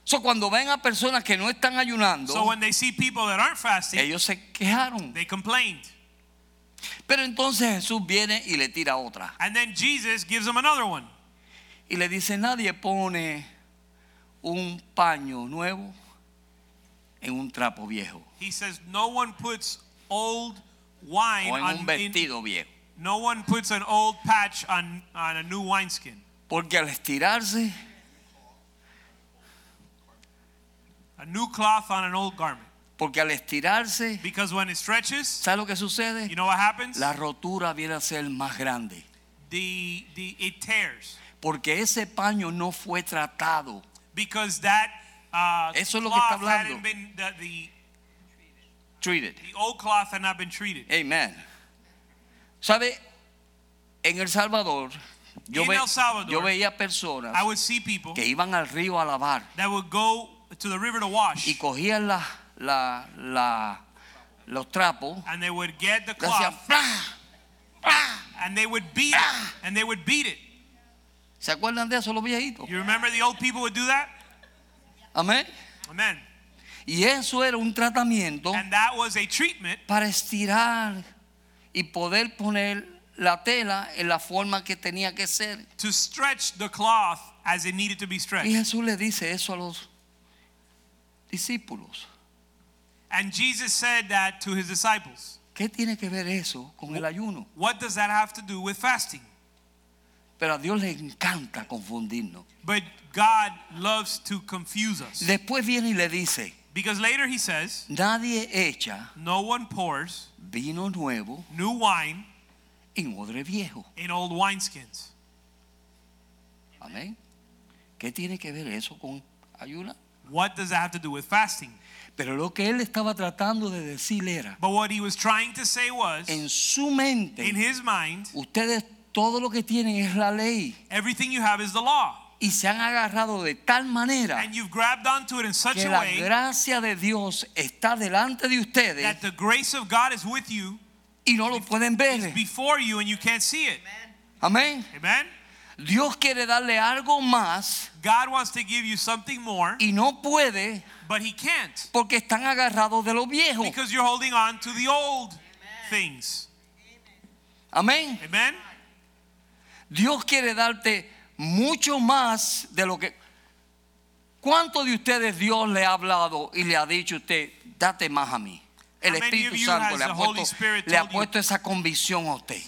Speaker 1: So, cuando ven a personas que no están ayunando,
Speaker 2: So when they see people that aren't fasting,
Speaker 1: ellos se quejaron.
Speaker 2: they complained.
Speaker 1: Pero entonces Jesús viene y le tira otra.
Speaker 2: And then Jesus gives them another one.
Speaker 1: Y le dice, nadie pone un paño nuevo en un trapo viejo
Speaker 2: He says, No one puts old wine
Speaker 1: o en
Speaker 2: on
Speaker 1: un
Speaker 2: in-
Speaker 1: vestido viejo.
Speaker 2: no one puts an old patch on, on a new wineskin.
Speaker 1: Porque al estirarse,
Speaker 2: A new cloth on an old garment.
Speaker 1: porque al estirarse,
Speaker 2: Because when it stretches,
Speaker 1: ¿sabe lo que sucede?
Speaker 2: you know what happens?
Speaker 1: La rotura viene a ser más grande.
Speaker 2: The, the, it tears.
Speaker 1: Porque ese paño no fue tratado.
Speaker 2: Because that uh,
Speaker 1: Eso es lo que está hablando.
Speaker 2: been, the, the,
Speaker 1: Treated.
Speaker 2: the old cloth had not been treated.
Speaker 1: Amen. ¿Sabe? En El Salvador, yo, ve-
Speaker 2: El Salvador,
Speaker 1: yo veía personas
Speaker 2: I would see people
Speaker 1: que iban al río a lavar
Speaker 2: that would go to the river to wash.
Speaker 1: y cogían la, la, la- los trapos,
Speaker 2: and they would get the
Speaker 1: hacían
Speaker 2: cloth.
Speaker 1: ¡plá!
Speaker 2: and they would beat it and they would beat it
Speaker 1: ¿Se acuerdan de eso los viejitos?
Speaker 2: You remember the old people would do that?
Speaker 1: Amén.
Speaker 2: Amen.
Speaker 1: Y eso era un tratamiento
Speaker 2: And that was a treatment
Speaker 1: para estirar y poder poner la tela en la forma que tenía que ser.
Speaker 2: to stretch the cloth as it needed to be
Speaker 1: Y
Speaker 2: stretched.
Speaker 1: Jesús le dice eso a los discípulos.
Speaker 2: And Jesus said that to his disciples.
Speaker 1: ¿Qué tiene que ver eso con el ayuno?
Speaker 2: What does that have to do with fasting?
Speaker 1: Pero a Dios le encanta confundirnos.
Speaker 2: But God loves to confuse us.
Speaker 1: Después viene y le dice,
Speaker 2: Because later he says,
Speaker 1: nadie echa
Speaker 2: No one pours
Speaker 1: vino nuevo
Speaker 2: new wine
Speaker 1: en odre viejo.
Speaker 2: in old wineskins.
Speaker 1: Amén. ¿Qué tiene que ver eso con ayuno?
Speaker 2: What does that have to do with fasting?
Speaker 1: Pero lo que él estaba tratando de decir era,
Speaker 2: But what he was trying to say was,
Speaker 1: en su mente,
Speaker 2: in his mind,
Speaker 1: ustedes todo lo que tienen es la ley
Speaker 2: everything you have is the law.
Speaker 1: y se han agarrado de tal manera
Speaker 2: And you've grabbed onto it in such
Speaker 1: que
Speaker 2: a
Speaker 1: la
Speaker 2: way
Speaker 1: gracia de Dios está delante de ustedes
Speaker 2: that the grace of God is with you,
Speaker 1: y no lo pueden ver.
Speaker 2: before you, and you can't see it.
Speaker 1: Amén.
Speaker 2: Amen?
Speaker 1: Dios quiere darle algo más
Speaker 2: God wants to give you something more,
Speaker 1: y no puede
Speaker 2: but he can't
Speaker 1: porque están agarrados de lo viejo.
Speaker 2: because you're holding on to the old things.
Speaker 1: Amén.
Speaker 2: Amen?
Speaker 1: Dios quiere darte mucho más de lo que... ¿Cuánto de ustedes Dios le ha hablado y le ha dicho a usted, date más a mí? El Espíritu Santo le ha, puesto, le ha puesto esa convicción a usted.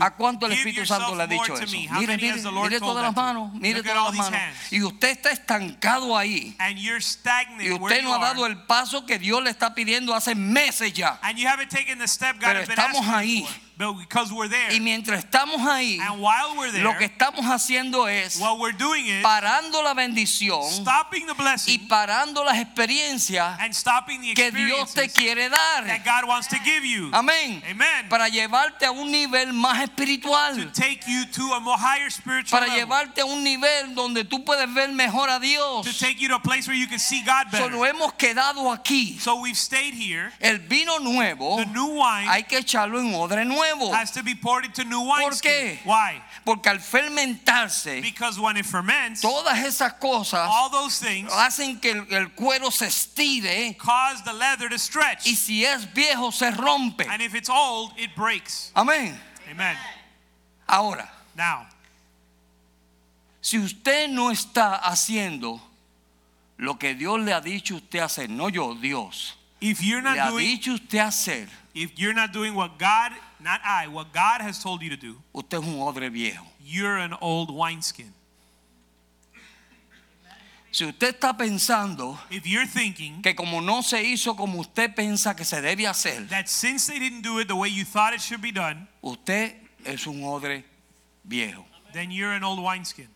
Speaker 1: ¿A cuánto el Espíritu Santo le ha dicho eso? Mire, mire, mire todas las manos, mire todas las manos. Y usted está estancado ahí. Y usted no ha dado el paso que Dios le está pidiendo hace meses ya. Pero estamos ahí.
Speaker 2: You for. But because we're there.
Speaker 1: Y mientras estamos ahí,
Speaker 2: and while we're there,
Speaker 1: lo que estamos haciendo es
Speaker 2: what we're doing is
Speaker 1: parando la bendición
Speaker 2: stopping the
Speaker 1: y
Speaker 2: blessing
Speaker 1: parando las experiencias
Speaker 2: and stopping the
Speaker 1: que Dios te quiere dar.
Speaker 2: that God wants to give you.
Speaker 1: Amén.
Speaker 2: Amen.
Speaker 1: Para llevarte a un nivel más
Speaker 2: to
Speaker 1: espiritual.
Speaker 2: take you to a more higher spiritual
Speaker 1: Para
Speaker 2: level.
Speaker 1: llevarte a un nivel donde tú puedes ver mejor a
Speaker 2: To
Speaker 1: Dios.
Speaker 2: take you to a place where you can see God better.
Speaker 1: Solo hemos quedado aquí.
Speaker 2: So we've stayed here.
Speaker 1: El vino nuevo
Speaker 2: The new wine
Speaker 1: hay que echarlo en odre nuevo.
Speaker 2: Has to be poured into new wine.
Speaker 1: ¿Por qué?
Speaker 2: Why?
Speaker 1: Porque al fermentarse,
Speaker 2: Because when it ferments,
Speaker 1: todas esas cosas
Speaker 2: all those things
Speaker 1: hacen que el, el cuero se estire
Speaker 2: cause the leather to stretch.
Speaker 1: y si es viejo se rompe.
Speaker 2: And if it's old, it breaks.
Speaker 1: Amén.
Speaker 2: Amen.
Speaker 1: Ahora,
Speaker 2: Now,
Speaker 1: si usted no está haciendo lo que Dios le ha dicho usted hacer, no yo, Dios,
Speaker 2: if you're
Speaker 1: le ha
Speaker 2: not doing
Speaker 1: dicho usted hacer,
Speaker 2: if you're not doing what God, not I, what God has told you to do,
Speaker 1: usted es un odre viejo.
Speaker 2: you're an old wineskin.
Speaker 1: Si usted está pensando
Speaker 2: If you're thinking
Speaker 1: que como no se hizo como usted piensa que se debe hacer,
Speaker 2: that since they didn't do it the way you thought it should be done,
Speaker 1: usted es un odre viejo.
Speaker 2: then you're an old wineskin.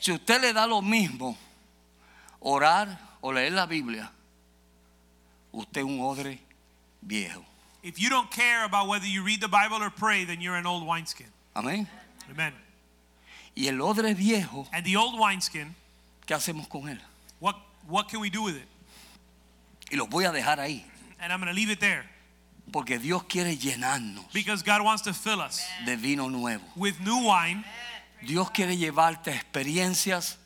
Speaker 1: Si usted le da lo mismo orar o leer la Biblia, usted es un odre viejo.
Speaker 2: If you don't care about whether you read the Bible or pray, then you're an old wineskin.
Speaker 1: Amén.
Speaker 2: Amen.
Speaker 1: Y el odre viejo,
Speaker 2: And the old wineskin,
Speaker 1: ¿qué hacemos con él?
Speaker 2: what what can we do with it?
Speaker 1: Y los voy a dejar ahí,
Speaker 2: And I'm going to leave it there
Speaker 1: porque Dios quiere llenarnos
Speaker 2: because God wants to fill us
Speaker 1: de vino nuevo.
Speaker 2: with new wine.
Speaker 1: Dios quiere llevarte experiencias.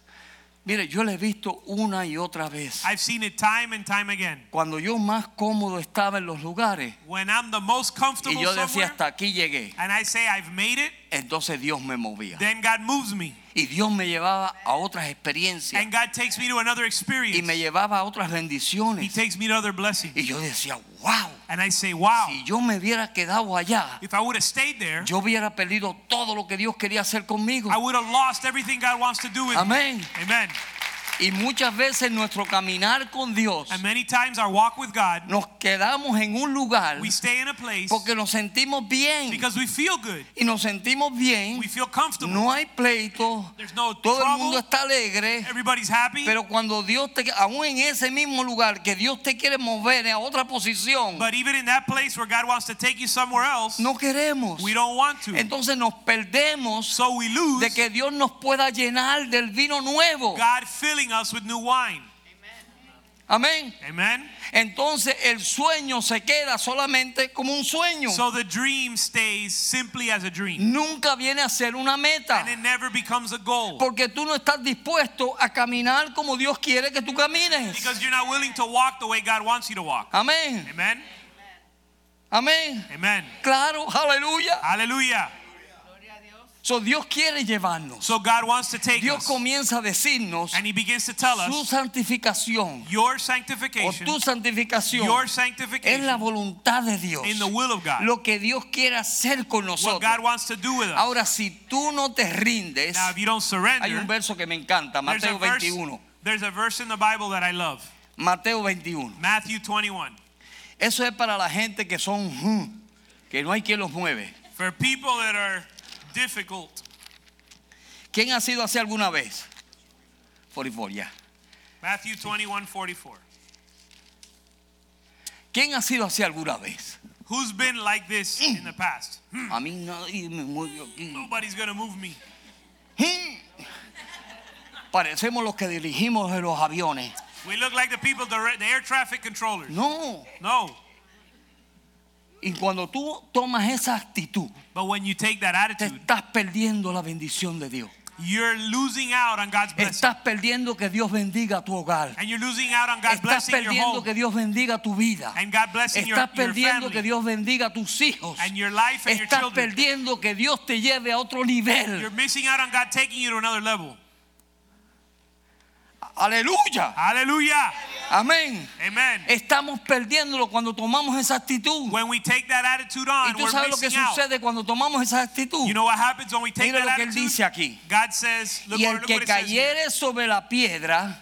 Speaker 1: Mire, yo le he visto una y otra vez.
Speaker 2: I've seen it time and time again.
Speaker 1: Cuando yo más cómodo estaba en los lugares
Speaker 2: When I'm the most comfortable
Speaker 1: y yo decía hasta aquí llegué,
Speaker 2: and I say I've made it,
Speaker 1: entonces Dios me movía.
Speaker 2: then God moves me.
Speaker 1: Y Dios me llevaba a otras experiencias
Speaker 2: And God takes me to another
Speaker 1: y
Speaker 2: experience.
Speaker 1: me llevaba a otras
Speaker 2: He takes me to other blessings.
Speaker 1: Y yo decía, wow,
Speaker 2: And I say, wow,
Speaker 1: si yo me hubiera quedado allá,
Speaker 2: if I would have stayed there,
Speaker 1: yo hubiera perdido todo lo que Dios quería hacer conmigo.
Speaker 2: I would have lost everything God wants to do with me.
Speaker 1: Amén.
Speaker 2: Amen.
Speaker 1: Y muchas veces nuestro caminar con Dios
Speaker 2: And many times our walk with God,
Speaker 1: nos quedamos en un lugar
Speaker 2: we stay in a place
Speaker 1: porque nos sentimos bien.
Speaker 2: because we feel good.
Speaker 1: Y nos sentimos bien.
Speaker 2: We feel comfortable.
Speaker 1: No hay pleito.
Speaker 2: There's no
Speaker 1: Todo el
Speaker 2: trouble.
Speaker 1: mundo está alegre.
Speaker 2: Everybody's happy.
Speaker 1: Pero cuando Dios te, aún en ese mismo lugar que Dios te quiere mover a otra posición,
Speaker 2: But even in that place where God wants to take you somewhere else,
Speaker 1: no queremos.
Speaker 2: we don't want to.
Speaker 1: Entonces nos perdemos
Speaker 2: So we lose
Speaker 1: de que Dios nos pueda llenar del vino nuevo.
Speaker 2: God filling us with new wine.
Speaker 1: Amén.
Speaker 2: Amen.
Speaker 1: Entonces el sueño se queda solamente como un sueño.
Speaker 2: So the dream stays simply as a dream.
Speaker 1: Nunca viene a ser una meta.
Speaker 2: And it never becomes a goal.
Speaker 1: Porque tú no estás dispuesto a caminar como Dios quiere que tú camines.
Speaker 2: Because you're not willing to walk the way God wants you to walk.
Speaker 1: Amén.
Speaker 2: Amen.
Speaker 1: Amén.
Speaker 2: Amen.
Speaker 1: Claro, aleluya.
Speaker 2: Hallelujah.
Speaker 1: So Dios quiere llevarnos.
Speaker 2: So God wants to take
Speaker 1: Dios
Speaker 2: us.
Speaker 1: comienza a decirnos
Speaker 2: And He begins to tell
Speaker 1: su
Speaker 2: us
Speaker 1: santificación
Speaker 2: your
Speaker 1: o
Speaker 2: sanctification,
Speaker 1: tu santificación
Speaker 2: your
Speaker 1: es
Speaker 2: sanctification
Speaker 1: la voluntad de Dios.
Speaker 2: in the will of God.
Speaker 1: Lo que Dios quiere hacer con
Speaker 2: What
Speaker 1: nosotros.
Speaker 2: God wants to do with us.
Speaker 1: Ahora, si tú no te rindes,
Speaker 2: Now, if you don't
Speaker 1: hay
Speaker 2: surrender,
Speaker 1: un verso que me encanta,
Speaker 2: there's a,
Speaker 1: Mateo
Speaker 2: verse,
Speaker 1: 21.
Speaker 2: there's a verse in the Bible that I love.
Speaker 1: Mateo 21.
Speaker 2: Matthew 21.
Speaker 1: Eso es para la gente que son, hmm, que no hay quien los mueve.
Speaker 2: For people that are difficult.
Speaker 1: ¿Quién ha sido así alguna vez? 44, ya.
Speaker 2: Matthew 21, 44.
Speaker 1: ¿Quién ha sido así alguna vez?
Speaker 2: Who's been like this in the past? Hmm,
Speaker 1: A mí nadie me mueve aquí.
Speaker 2: nobody's going to move me.
Speaker 1: Hmm. Parecemos los que dirigimos en los aviones.
Speaker 2: We look like the people, the, the air traffic controllers.
Speaker 1: No.
Speaker 2: No.
Speaker 1: Y cuando tú tomas esa actitud,
Speaker 2: But when you take that
Speaker 1: te
Speaker 2: attitude,
Speaker 1: estás perdiendo la bendición de Dios.
Speaker 2: you're losing out on God's blessing.
Speaker 1: Estás perdiendo que Dios bendiga tu hogar.
Speaker 2: And you're losing out on God
Speaker 1: Estás
Speaker 2: your
Speaker 1: perdiendo que Dios bendiga tu vida.
Speaker 2: And God blessing your,
Speaker 1: Estás
Speaker 2: your
Speaker 1: perdiendo que. Dios bendiga tus hijos.
Speaker 2: And your life and your
Speaker 1: Estás
Speaker 2: children.
Speaker 1: perdiendo que Dios te lleve a otro nivel.
Speaker 2: You're missing out on God taking you to another level.
Speaker 1: Aleluya.
Speaker 2: Hallelujah.
Speaker 1: Amén.
Speaker 2: Amen.
Speaker 1: Estamos perdiéndolo cuando tomamos esa actitud.
Speaker 2: When we take that attitude
Speaker 1: Y
Speaker 2: on,
Speaker 1: tú
Speaker 2: we're
Speaker 1: sabes lo que
Speaker 2: missing out.
Speaker 1: sucede cuando tomamos esa actitud.
Speaker 2: You know what happens when we take
Speaker 1: Mira
Speaker 2: that
Speaker 1: lo que él
Speaker 2: attitude?
Speaker 1: dice aquí.
Speaker 2: God says, look,
Speaker 1: Y el
Speaker 2: look
Speaker 1: que cayere sobre la piedra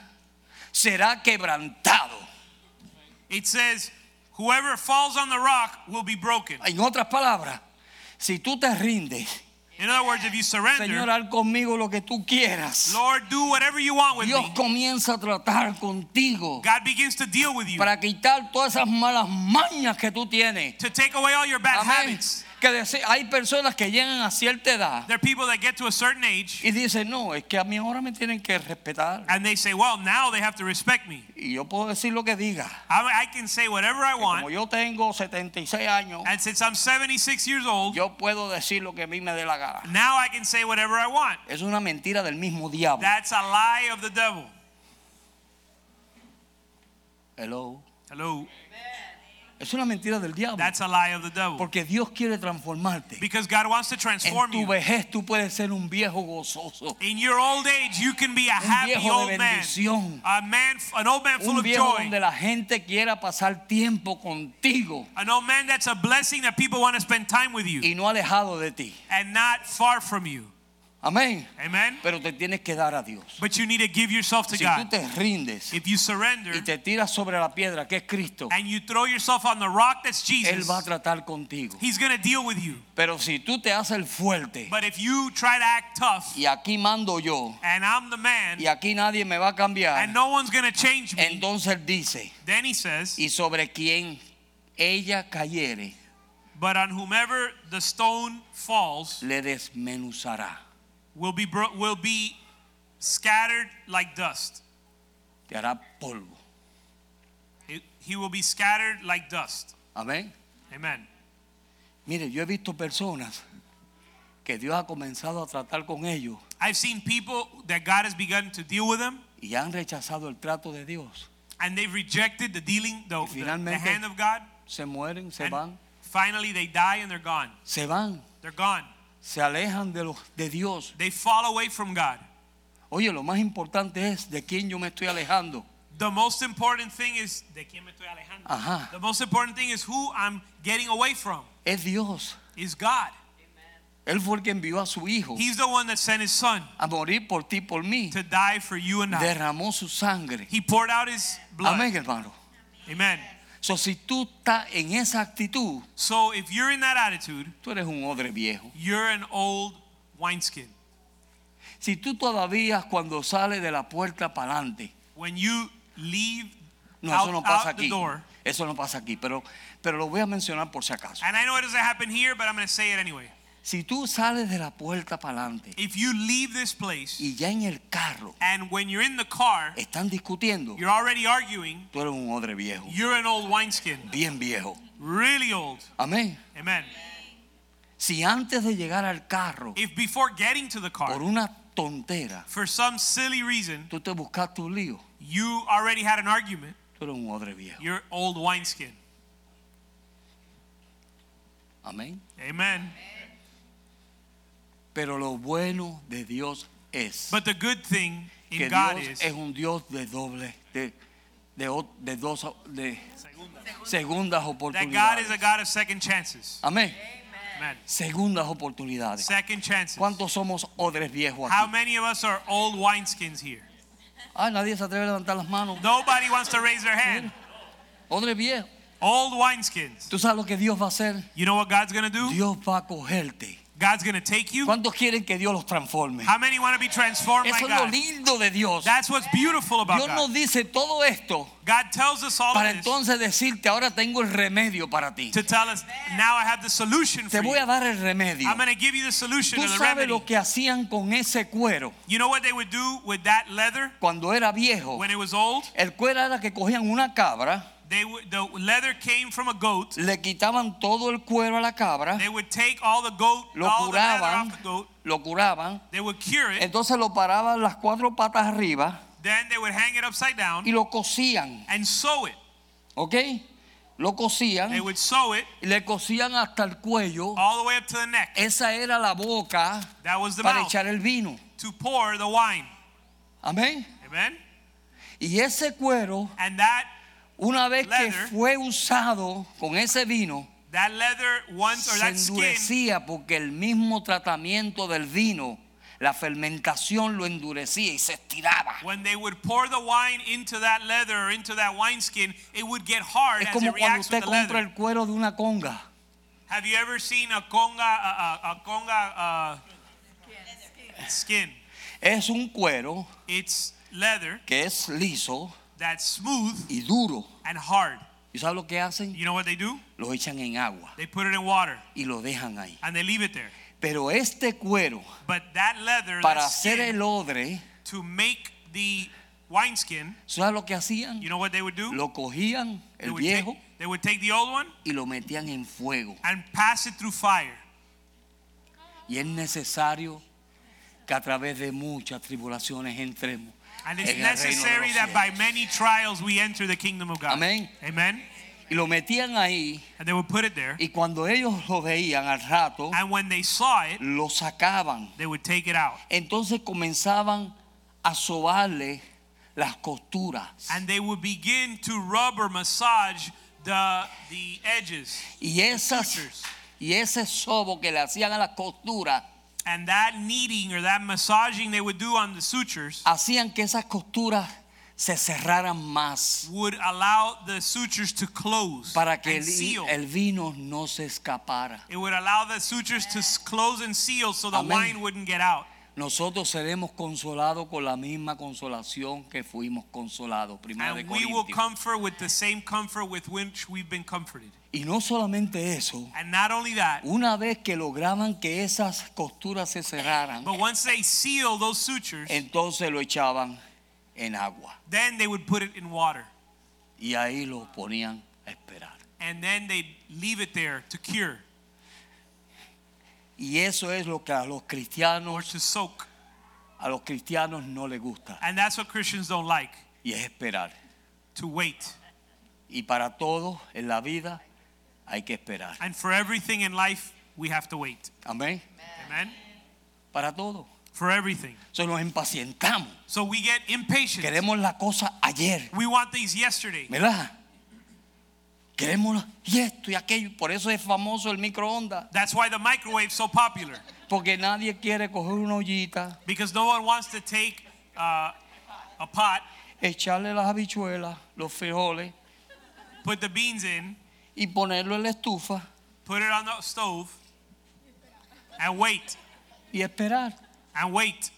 Speaker 1: será quebrantado.
Speaker 2: It says, whoever falls on the rock will be broken.
Speaker 1: En otras palabras, si tú te rindes,
Speaker 2: In other words, if you surrender,
Speaker 1: Señor, haz conmigo lo que tú quieras.
Speaker 2: Lord, do whatever you want with
Speaker 1: Dios
Speaker 2: me.
Speaker 1: comienza a tratar contigo
Speaker 2: God begins to deal with you
Speaker 1: para quitar todas esas malas mañas que tú tienes.
Speaker 2: to take away all your bad
Speaker 1: Amén.
Speaker 2: habits.
Speaker 1: Que hay personas que llegan a cierta edad
Speaker 2: There are people that get to a certain age
Speaker 1: y dicen, no, es que a mí ahora me tienen que respetar.
Speaker 2: and they say, well, now they have to respect me.
Speaker 1: Y yo puedo decir lo que diga.
Speaker 2: I, I can say whatever I
Speaker 1: Como
Speaker 2: want.
Speaker 1: yo tengo 76 años,
Speaker 2: And since I'm 76 years old,
Speaker 1: yo puedo decir lo que a mí me dé la gana.
Speaker 2: now I can say whatever I want.
Speaker 1: Es una mentira del mismo diablo.
Speaker 2: That's a lie of the devil.
Speaker 1: Hello.
Speaker 2: Hello.
Speaker 1: Es una mentira del diablo.
Speaker 2: That's a lie of the devil.
Speaker 1: Porque Dios quiere transformarte.
Speaker 2: Because God wants to
Speaker 1: En
Speaker 2: transform
Speaker 1: tu
Speaker 2: you.
Speaker 1: vejez tú puedes ser un viejo gozoso.
Speaker 2: In your old age, you can be a
Speaker 1: Un
Speaker 2: happy
Speaker 1: viejo de
Speaker 2: old man.
Speaker 1: bendición.
Speaker 2: A man, an old man full
Speaker 1: Un
Speaker 2: of
Speaker 1: viejo
Speaker 2: joy.
Speaker 1: donde la gente quiera pasar tiempo contigo
Speaker 2: An old man that's a blessing that people want to spend time with you
Speaker 1: y no alejado de ti.
Speaker 2: and not far from you.
Speaker 1: Amén.
Speaker 2: Amen.
Speaker 1: Pero te tienes que dar a Dios.
Speaker 2: But you need to give yourself to
Speaker 1: Si tú te rindes
Speaker 2: If you surrender
Speaker 1: y te tiras sobre la piedra que es Cristo,
Speaker 2: and you throw yourself on the rock that's
Speaker 1: Él
Speaker 2: Jesus,
Speaker 1: va a tratar contigo.
Speaker 2: He's going to deal with you.
Speaker 1: Pero si tú te haces el fuerte
Speaker 2: But if you try to act tough
Speaker 1: y aquí mando yo
Speaker 2: and I'm the man
Speaker 1: y aquí nadie me va a cambiar,
Speaker 2: and no one's going to change me,
Speaker 1: entonces Él dice,
Speaker 2: then He says,
Speaker 1: y sobre quien ella cayere,
Speaker 2: But on whomever the stone falls
Speaker 1: le desmenuzará.
Speaker 2: Will be, bro- will be scattered like dust.
Speaker 1: Te hará polvo.
Speaker 2: It- he will be scattered like dust.
Speaker 1: Amén.
Speaker 2: Amen.
Speaker 1: Mire, yo he visto personas que Dios ha comenzado a tratar con ellos
Speaker 2: I've seen people that God has begun to deal with them
Speaker 1: y han rechazado el trato de Dios.
Speaker 2: and they've rejected the dealing, the,
Speaker 1: Y
Speaker 2: the- the
Speaker 1: finalmente-
Speaker 2: hand of God.
Speaker 1: Se mueren, se
Speaker 2: And
Speaker 1: van,
Speaker 2: finally they die and they're gone.
Speaker 1: se van,
Speaker 2: They're gone.
Speaker 1: Se alejan de, los, de Dios.
Speaker 2: They fall away from God.
Speaker 1: Oye, lo más importante es de quién yo me estoy alejando.
Speaker 2: The most important thing is de quién me estoy alejando.
Speaker 1: Ajá.
Speaker 2: The most important thing is who I'm getting away from
Speaker 1: Es Dios.
Speaker 2: is God.
Speaker 1: Él fue el que envió a su hijo
Speaker 2: He's the one that sent his son
Speaker 1: a morir por ti, por mí.
Speaker 2: to die for you and I.
Speaker 1: Derramó su sangre.
Speaker 2: He poured out his blood.
Speaker 1: Amén, hermano.
Speaker 2: Amen.
Speaker 1: So, si tú estás en esa actitud,
Speaker 2: So if you're in that attitude,
Speaker 1: tú eres un odre viejo.
Speaker 2: you're an old wineskin.
Speaker 1: Si tú todavía cuando sales de la puerta para adelante,
Speaker 2: When you leave
Speaker 1: no,
Speaker 2: out,
Speaker 1: eso no pasa
Speaker 2: out the
Speaker 1: aquí.
Speaker 2: door,
Speaker 1: Eso no pasa aquí, pero, pero lo voy a mencionar por si acaso.
Speaker 2: and I know it doesn't happen here, but I'm going to say it anyway.
Speaker 1: Si tú sales de la puerta para adelante
Speaker 2: If you leave this place
Speaker 1: y ya en el carro
Speaker 2: and when you're in the car,
Speaker 1: están discutiendo,
Speaker 2: you're already arguing,
Speaker 1: tú eres un odre viejo,
Speaker 2: you're an old wineskin.
Speaker 1: bien viejo.
Speaker 2: Really old.
Speaker 1: Amén.
Speaker 2: Amen.
Speaker 1: Si antes de llegar al carro,
Speaker 2: If before getting to the
Speaker 1: por
Speaker 2: car,
Speaker 1: una tontera,
Speaker 2: for some silly reason,
Speaker 1: tú te buscaste un lío,
Speaker 2: you already had an argument,
Speaker 1: tú eres un odre viejo.
Speaker 2: you're old wineskin.
Speaker 1: Amén.
Speaker 2: Amen.
Speaker 1: Pero lo bueno de Dios es
Speaker 2: But the good thing
Speaker 1: que
Speaker 2: in God
Speaker 1: Dios
Speaker 2: is
Speaker 1: es un Dios de doble, de, de, de dos, de segundas
Speaker 2: that God is
Speaker 1: oportunidades.
Speaker 2: a God of second chances.
Speaker 1: Amén.
Speaker 2: Amen.
Speaker 1: Segundas oportunidades.
Speaker 2: Second chances.
Speaker 1: ¿Cuántos somos odres viejos
Speaker 2: How
Speaker 1: aquí?
Speaker 2: many of us are old wineskins here?
Speaker 1: Ah, nadie se atreve a levantar las manos.
Speaker 2: Nobody wants to raise their hand.
Speaker 1: Odres viejos.
Speaker 2: Old wineskins.
Speaker 1: ¿Tú sabes lo que Dios va a hacer?
Speaker 2: You know what God's going to do?
Speaker 1: Dios va a cogerte.
Speaker 2: God's going to take you.
Speaker 1: ¿Cuántos quieren que Dios los transforme?
Speaker 2: How many want to be transformed by
Speaker 1: Eso es lo
Speaker 2: God?
Speaker 1: lindo de Dios.
Speaker 2: That's what's beautiful about
Speaker 1: Dios nos
Speaker 2: God.
Speaker 1: dice todo esto
Speaker 2: God tells us all
Speaker 1: para entonces decirte, ahora tengo el remedio para ti.
Speaker 2: to tell us, now I have the solution
Speaker 1: Te
Speaker 2: for
Speaker 1: voy a
Speaker 2: you.
Speaker 1: dar el remedio.
Speaker 2: I'm going to give you the solution
Speaker 1: Tú
Speaker 2: to the
Speaker 1: sabes
Speaker 2: remedy.
Speaker 1: lo que hacían con ese cuero
Speaker 2: You know what they would do with that leather
Speaker 1: cuando era viejo.
Speaker 2: when it was old?
Speaker 1: El cuero era que cogían una cabra,
Speaker 2: They would, the leather came from a goat.
Speaker 1: le quitaban todo el cuero a la cabra,
Speaker 2: They would take all the goat,
Speaker 1: lo
Speaker 2: all the
Speaker 1: curaban,
Speaker 2: off the goat.
Speaker 1: lo curaban,
Speaker 2: They would cure it.
Speaker 1: entonces lo paraban las cuatro patas arriba
Speaker 2: Then they would hang it upside down
Speaker 1: y lo cosían,
Speaker 2: and sew it.
Speaker 1: Okay? Lo cosían
Speaker 2: They would sew it
Speaker 1: y le cosían hasta el cuello.
Speaker 2: all the way up to the neck.
Speaker 1: Esa era la boca
Speaker 2: That was the
Speaker 1: para
Speaker 2: mouth
Speaker 1: echar el vino.
Speaker 2: to pour the wine.
Speaker 1: Amén.
Speaker 2: Amen.
Speaker 1: Y ese cuero,
Speaker 2: And that
Speaker 1: una vez que fue usado con ese vino,
Speaker 2: that leather once or
Speaker 1: se
Speaker 2: skin
Speaker 1: endurecía porque el mismo tratamiento del vino, la fermentación lo endurecía y se estiraba.
Speaker 2: when they would pour the wine into that leather or into that wineskin, it would get hard
Speaker 1: Es
Speaker 2: as
Speaker 1: como cuando usted compra el cuero de una conga.
Speaker 2: Have you ever seen a conga a, a, a conga uh, skin?
Speaker 1: Es un cuero
Speaker 2: It's leather
Speaker 1: que es liso
Speaker 2: that's smooth
Speaker 1: y duro.
Speaker 2: and hard.
Speaker 1: ¿Y sabe lo que hacen?
Speaker 2: You know what they do?
Speaker 1: Lo echan en agua
Speaker 2: They put it in water
Speaker 1: y lo dejan ahí.
Speaker 2: and they leave it there.
Speaker 1: Pero este cuero,
Speaker 2: But that leather,
Speaker 1: para
Speaker 2: that
Speaker 1: hacer
Speaker 2: skin,
Speaker 1: el odre,
Speaker 2: to make the wineskin,
Speaker 1: ¿sabe lo que hacían?
Speaker 2: you know what they would do?
Speaker 1: Lo cogían,
Speaker 2: They
Speaker 1: el
Speaker 2: would,
Speaker 1: viejo,
Speaker 2: take, they would take the old one
Speaker 1: y lo metían en fuego.
Speaker 2: and pass it through fire.
Speaker 1: Y es necesario que a través de muchas tribulaciones entremos
Speaker 2: And it's
Speaker 1: en el reino de
Speaker 2: necessary
Speaker 1: los
Speaker 2: that by
Speaker 1: cielos.
Speaker 2: many trials we enter the kingdom of God.
Speaker 1: Amén.
Speaker 2: Amen.
Speaker 1: Y lo metían ahí
Speaker 2: And they would put it there.
Speaker 1: y cuando ellos lo veían al rato,
Speaker 2: And when they saw it,
Speaker 1: lo sacaban.
Speaker 2: they would take it out.
Speaker 1: Entonces comenzaban a sobarle las costuras.
Speaker 2: And they would begin to rub or massage the, the edges.
Speaker 1: Y esas
Speaker 2: sutures.
Speaker 1: y ese sobo que le hacían a las costuras
Speaker 2: And that kneading or that massaging they would do on the sutures
Speaker 1: hacían que esas costuras se cerraran más
Speaker 2: would allow the sutures to close
Speaker 1: para que
Speaker 2: and
Speaker 1: el,
Speaker 2: seal.
Speaker 1: el vino no se escapara.
Speaker 2: It would allow the sutures to close and seal so the
Speaker 1: Amén.
Speaker 2: wine wouldn't get out.
Speaker 1: Nosotros seremos consolados con la misma consolación que fuimos consolados. Primera de
Speaker 2: And we will
Speaker 1: Corintios.
Speaker 2: comfort with the same comfort with which we've been comforted.
Speaker 1: Y no solamente eso,
Speaker 2: And not only that,
Speaker 1: una vez que lograban que esas costuras se cerraran,
Speaker 2: but once they seal those sutures,
Speaker 1: entonces lo echaban en agua
Speaker 2: then they would put it in water.
Speaker 1: y ahí lo ponían a esperar.
Speaker 2: And then they'd leave it there to cure
Speaker 1: Y eso es lo que a los
Speaker 2: or
Speaker 1: cristianos,
Speaker 2: to soak.
Speaker 1: a los cristianos no les gusta
Speaker 2: And that's what Christians don't like,
Speaker 1: y es esperar.
Speaker 2: to wait.
Speaker 1: Y para todo en la vida hay que esperar.
Speaker 2: And for everything in life, we have to wait.
Speaker 1: Amén.
Speaker 2: Amen?
Speaker 1: Para todo.
Speaker 2: For everything.
Speaker 1: So nos impacientamos.
Speaker 2: So we get impatient.
Speaker 1: Queremos la cosa ayer.
Speaker 2: We want things yesterday.
Speaker 1: ¿Verdad? Queremos y esto y aquello. Por eso es famoso el microondas.
Speaker 2: That's why the microwave's so popular.
Speaker 1: Porque nadie quiere coger una ollita,
Speaker 2: Because no one wants to take uh, a pot,
Speaker 1: echarle las habichuelas, los frijoles
Speaker 2: put the beans in,
Speaker 1: y ponerlo en la estufa
Speaker 2: put it on the stove, and wait.
Speaker 1: y esperar.
Speaker 2: And wait.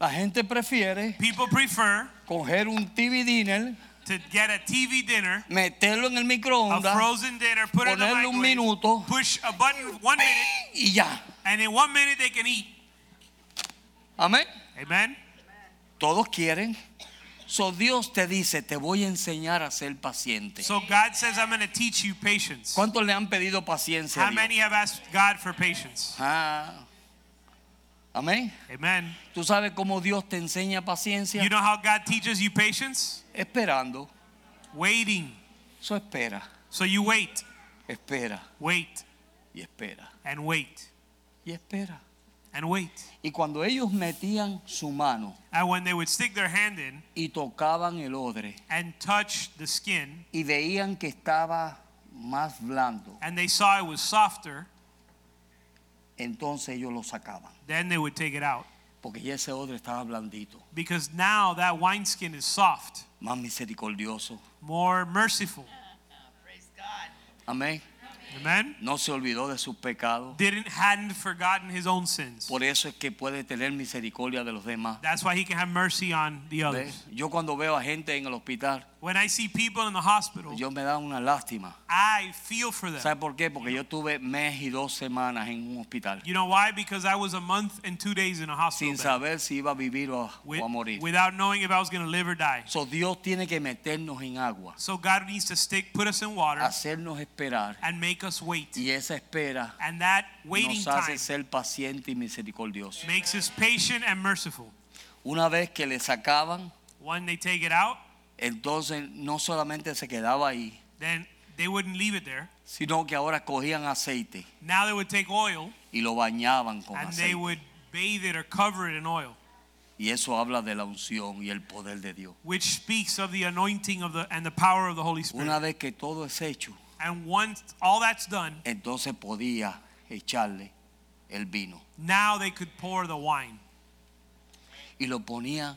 Speaker 1: La gente prefiere
Speaker 2: People prefer
Speaker 1: coger un TV dinner
Speaker 2: to get a TV dinner,
Speaker 1: meterlo en el
Speaker 2: a
Speaker 1: microondas
Speaker 2: frozen dinner, put it in the
Speaker 1: Ponerle un
Speaker 2: microwave,
Speaker 1: minuto.
Speaker 2: push a button one minute,
Speaker 1: y ya.
Speaker 2: and in one minute they can eat.
Speaker 1: Amén.
Speaker 2: Amen.
Speaker 1: Todos quieren. So Dios te dice, te voy a enseñar a ser paciente.
Speaker 2: So God says, I'm going to teach you patience.
Speaker 1: ¿Cuántos le han pedido paciencia?
Speaker 2: How many have asked God for patience?
Speaker 1: Ah. Amén.
Speaker 2: Amen.
Speaker 1: ¿Tú sabes cómo Dios te enseña paciencia?
Speaker 2: You know how God teaches you patience?
Speaker 1: Esperando.
Speaker 2: Waiting.
Speaker 1: Eso espera,
Speaker 2: So you wait,
Speaker 1: espera
Speaker 2: wait,
Speaker 1: y espera
Speaker 2: and wait,
Speaker 1: y espera.
Speaker 2: And wait.
Speaker 1: Y cuando ellos metían su mano
Speaker 2: And when they would stick their hand in
Speaker 1: y tocaban el odre
Speaker 2: and touch the skin,
Speaker 1: y veían que estaba más blando,
Speaker 2: and they saw it was softer,
Speaker 1: entonces ellos lo sacaban.
Speaker 2: then they would take it out.
Speaker 1: Porque ya ese odre estaba blandito,
Speaker 2: Because now that wineskin is soft,
Speaker 1: más misericordioso.
Speaker 2: more merciful.
Speaker 1: Amén.
Speaker 2: Amen.
Speaker 1: No se olvidó de sus pecados.
Speaker 2: Didn't hadn't forgotten his own sins.
Speaker 1: Por eso es que puede tener misericordia de los demás.
Speaker 2: That's why he can have mercy on the others.
Speaker 1: Yo cuando veo a gente en el hospital,
Speaker 2: When I see people in the hospital,
Speaker 1: yo me da una lástima.
Speaker 2: I feel for them.
Speaker 1: ¿Sabe por qué? Porque yo tuve mes y dos semanas en un hospital
Speaker 2: You know why? Because I was a month and two days in a hospital
Speaker 1: sin saber si iba a vivir o,
Speaker 2: with-
Speaker 1: o a morir.
Speaker 2: without knowing if I was going to live or die.
Speaker 1: So, Dios tiene que meternos en agua,
Speaker 2: So God needs to stick, put us in water,
Speaker 1: hacernos esperar
Speaker 2: and make us wait.
Speaker 1: y esa espera
Speaker 2: And that waiting
Speaker 1: nos hace
Speaker 2: time
Speaker 1: ser paciente y misericordioso.
Speaker 2: makes us patient and merciful.
Speaker 1: Una vez que le sacaban,
Speaker 2: When they take it out,
Speaker 1: entonces no solamente se quedaba ahí,
Speaker 2: then they wouldn't leave it there.
Speaker 1: sino que ahora cogían aceite
Speaker 2: Now they would take oil
Speaker 1: y lo bañaban con
Speaker 2: and they
Speaker 1: aceite.
Speaker 2: would bathe it or cover it in oil,
Speaker 1: Y eso habla de la unción y el poder de Dios.
Speaker 2: which speaks of the anointing of the and the power of the Holy
Speaker 1: Una
Speaker 2: Spirit.
Speaker 1: vez que todo es hecho,
Speaker 2: And once all that's done,
Speaker 1: entonces podía echarle el vino
Speaker 2: now they could pour the wine.
Speaker 1: y lo ponían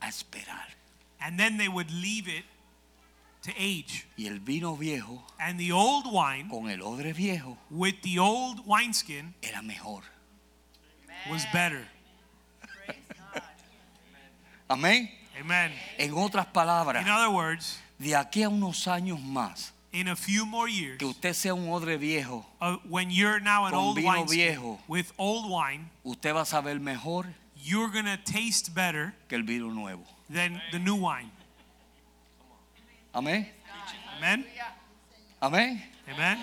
Speaker 1: a esperar.
Speaker 2: And then they would leave it to age.
Speaker 1: Y el vino viejo
Speaker 2: And the old wine
Speaker 1: con el odre viejo
Speaker 2: with the old wineskin
Speaker 1: era mejor.
Speaker 2: was better.
Speaker 1: Amén.
Speaker 2: Amen.
Speaker 1: En otras palabras,
Speaker 2: In other words,
Speaker 1: de aquí a unos años más,
Speaker 2: in a few more years,
Speaker 1: que usted sea un odre viejo,
Speaker 2: uh, when you're now an old
Speaker 1: vino viejo.
Speaker 2: with old wine,
Speaker 1: usted va a saber mejor
Speaker 2: you're going to taste better
Speaker 1: que el vino nuevo.
Speaker 2: Than the new wine.
Speaker 1: Amén.
Speaker 2: Amen.
Speaker 1: Amén.
Speaker 2: Amen.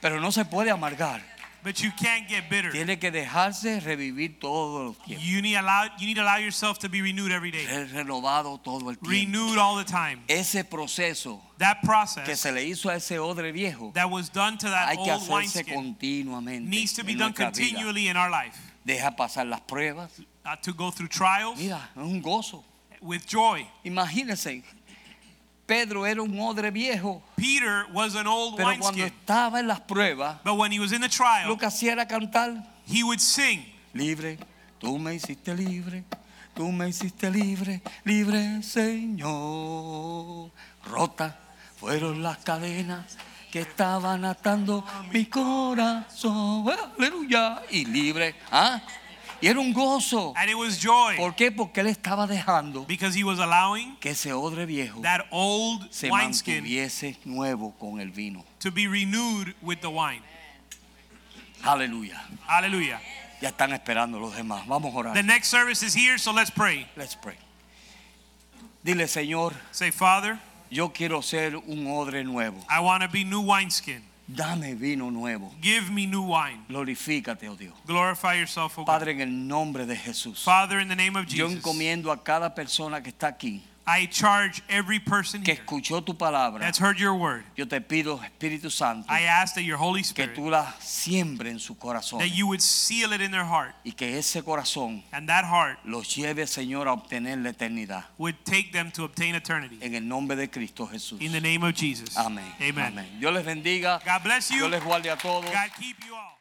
Speaker 1: Pero no se puede amargar.
Speaker 2: But you can't get bitter.
Speaker 1: Tiene que dejarse revivir todos los tiempos.
Speaker 2: You need allow you need to allow yourself to be renewed every day.
Speaker 1: Renovado todo el tiempo.
Speaker 2: Renewed all the time.
Speaker 1: Ese proceso
Speaker 2: That
Speaker 1: que
Speaker 2: process
Speaker 1: se le hizo a ese odre viejo
Speaker 2: that was done to that
Speaker 1: hay que
Speaker 2: old
Speaker 1: hacerse continuamente.
Speaker 2: needs to be done
Speaker 1: nuestra vida.
Speaker 2: continually in our life.
Speaker 1: Deja pasar las pruebas.
Speaker 2: Uh, to go through trials
Speaker 1: Mira, es un gozo.
Speaker 2: with joy.
Speaker 1: Imagínense, Pedro era un odre viejo,
Speaker 2: Peter was an old
Speaker 1: pero cuando
Speaker 2: wineskin,
Speaker 1: estaba en las pruebas,
Speaker 2: but when he was in the trial,
Speaker 1: lo que hacía era cantar,
Speaker 2: he would sing.
Speaker 1: libre, tú me hiciste libre, tú me hiciste libre, libre Señor. Rota fueron las cadenas que estaban atando mi corazón, aleluya, y libre, ¿ah? Y era un gozo.
Speaker 2: And it was joy
Speaker 1: ¿Por qué? Porque él estaba dejando
Speaker 2: because he was allowing
Speaker 1: que ese odre viejo
Speaker 2: that old
Speaker 1: se
Speaker 2: wineskin
Speaker 1: mantuviese nuevo con el vino.
Speaker 2: to be renewed with the wine.
Speaker 1: Aleluya.
Speaker 2: Hallelujah.
Speaker 1: Ya están esperando los demás. Vamos a orar.
Speaker 2: The next service is here, so let's pray.
Speaker 1: Let's pray. Dile, Señor,
Speaker 2: Say, Father,
Speaker 1: yo quiero ser un odre nuevo.
Speaker 2: I want to be new wineskin.
Speaker 1: Dame vino nuevo.
Speaker 2: Give me new wine.
Speaker 1: Glorifícate, oh Dios.
Speaker 2: Glorify yourself, O God.
Speaker 1: Padre, en el nombre de Jesús.
Speaker 2: Father, in the name of
Speaker 1: Yo
Speaker 2: Jesus,
Speaker 1: encomiendo a cada persona que está aquí,
Speaker 2: I charge every person
Speaker 1: que escuchó tu palabra.
Speaker 2: that's heard your word.
Speaker 1: Yo te pido, Espíritu Santo,
Speaker 2: I ask that your Holy
Speaker 1: que
Speaker 2: Spirit,
Speaker 1: tú la siembres en su corazón
Speaker 2: that you would seal it in their heart,
Speaker 1: y que ese corazón
Speaker 2: and that heart
Speaker 1: los lleve, Señor, a obtener la eternidad.
Speaker 2: would take them to obtain eternity.
Speaker 1: En el nombre de Cristo Jesús.
Speaker 2: In the name of Jesus.
Speaker 1: Amén.
Speaker 2: Amen.
Speaker 1: Amén. Dios les bendiga.
Speaker 2: God bless you.
Speaker 1: Dios les guarde a todos.
Speaker 2: God keep you all.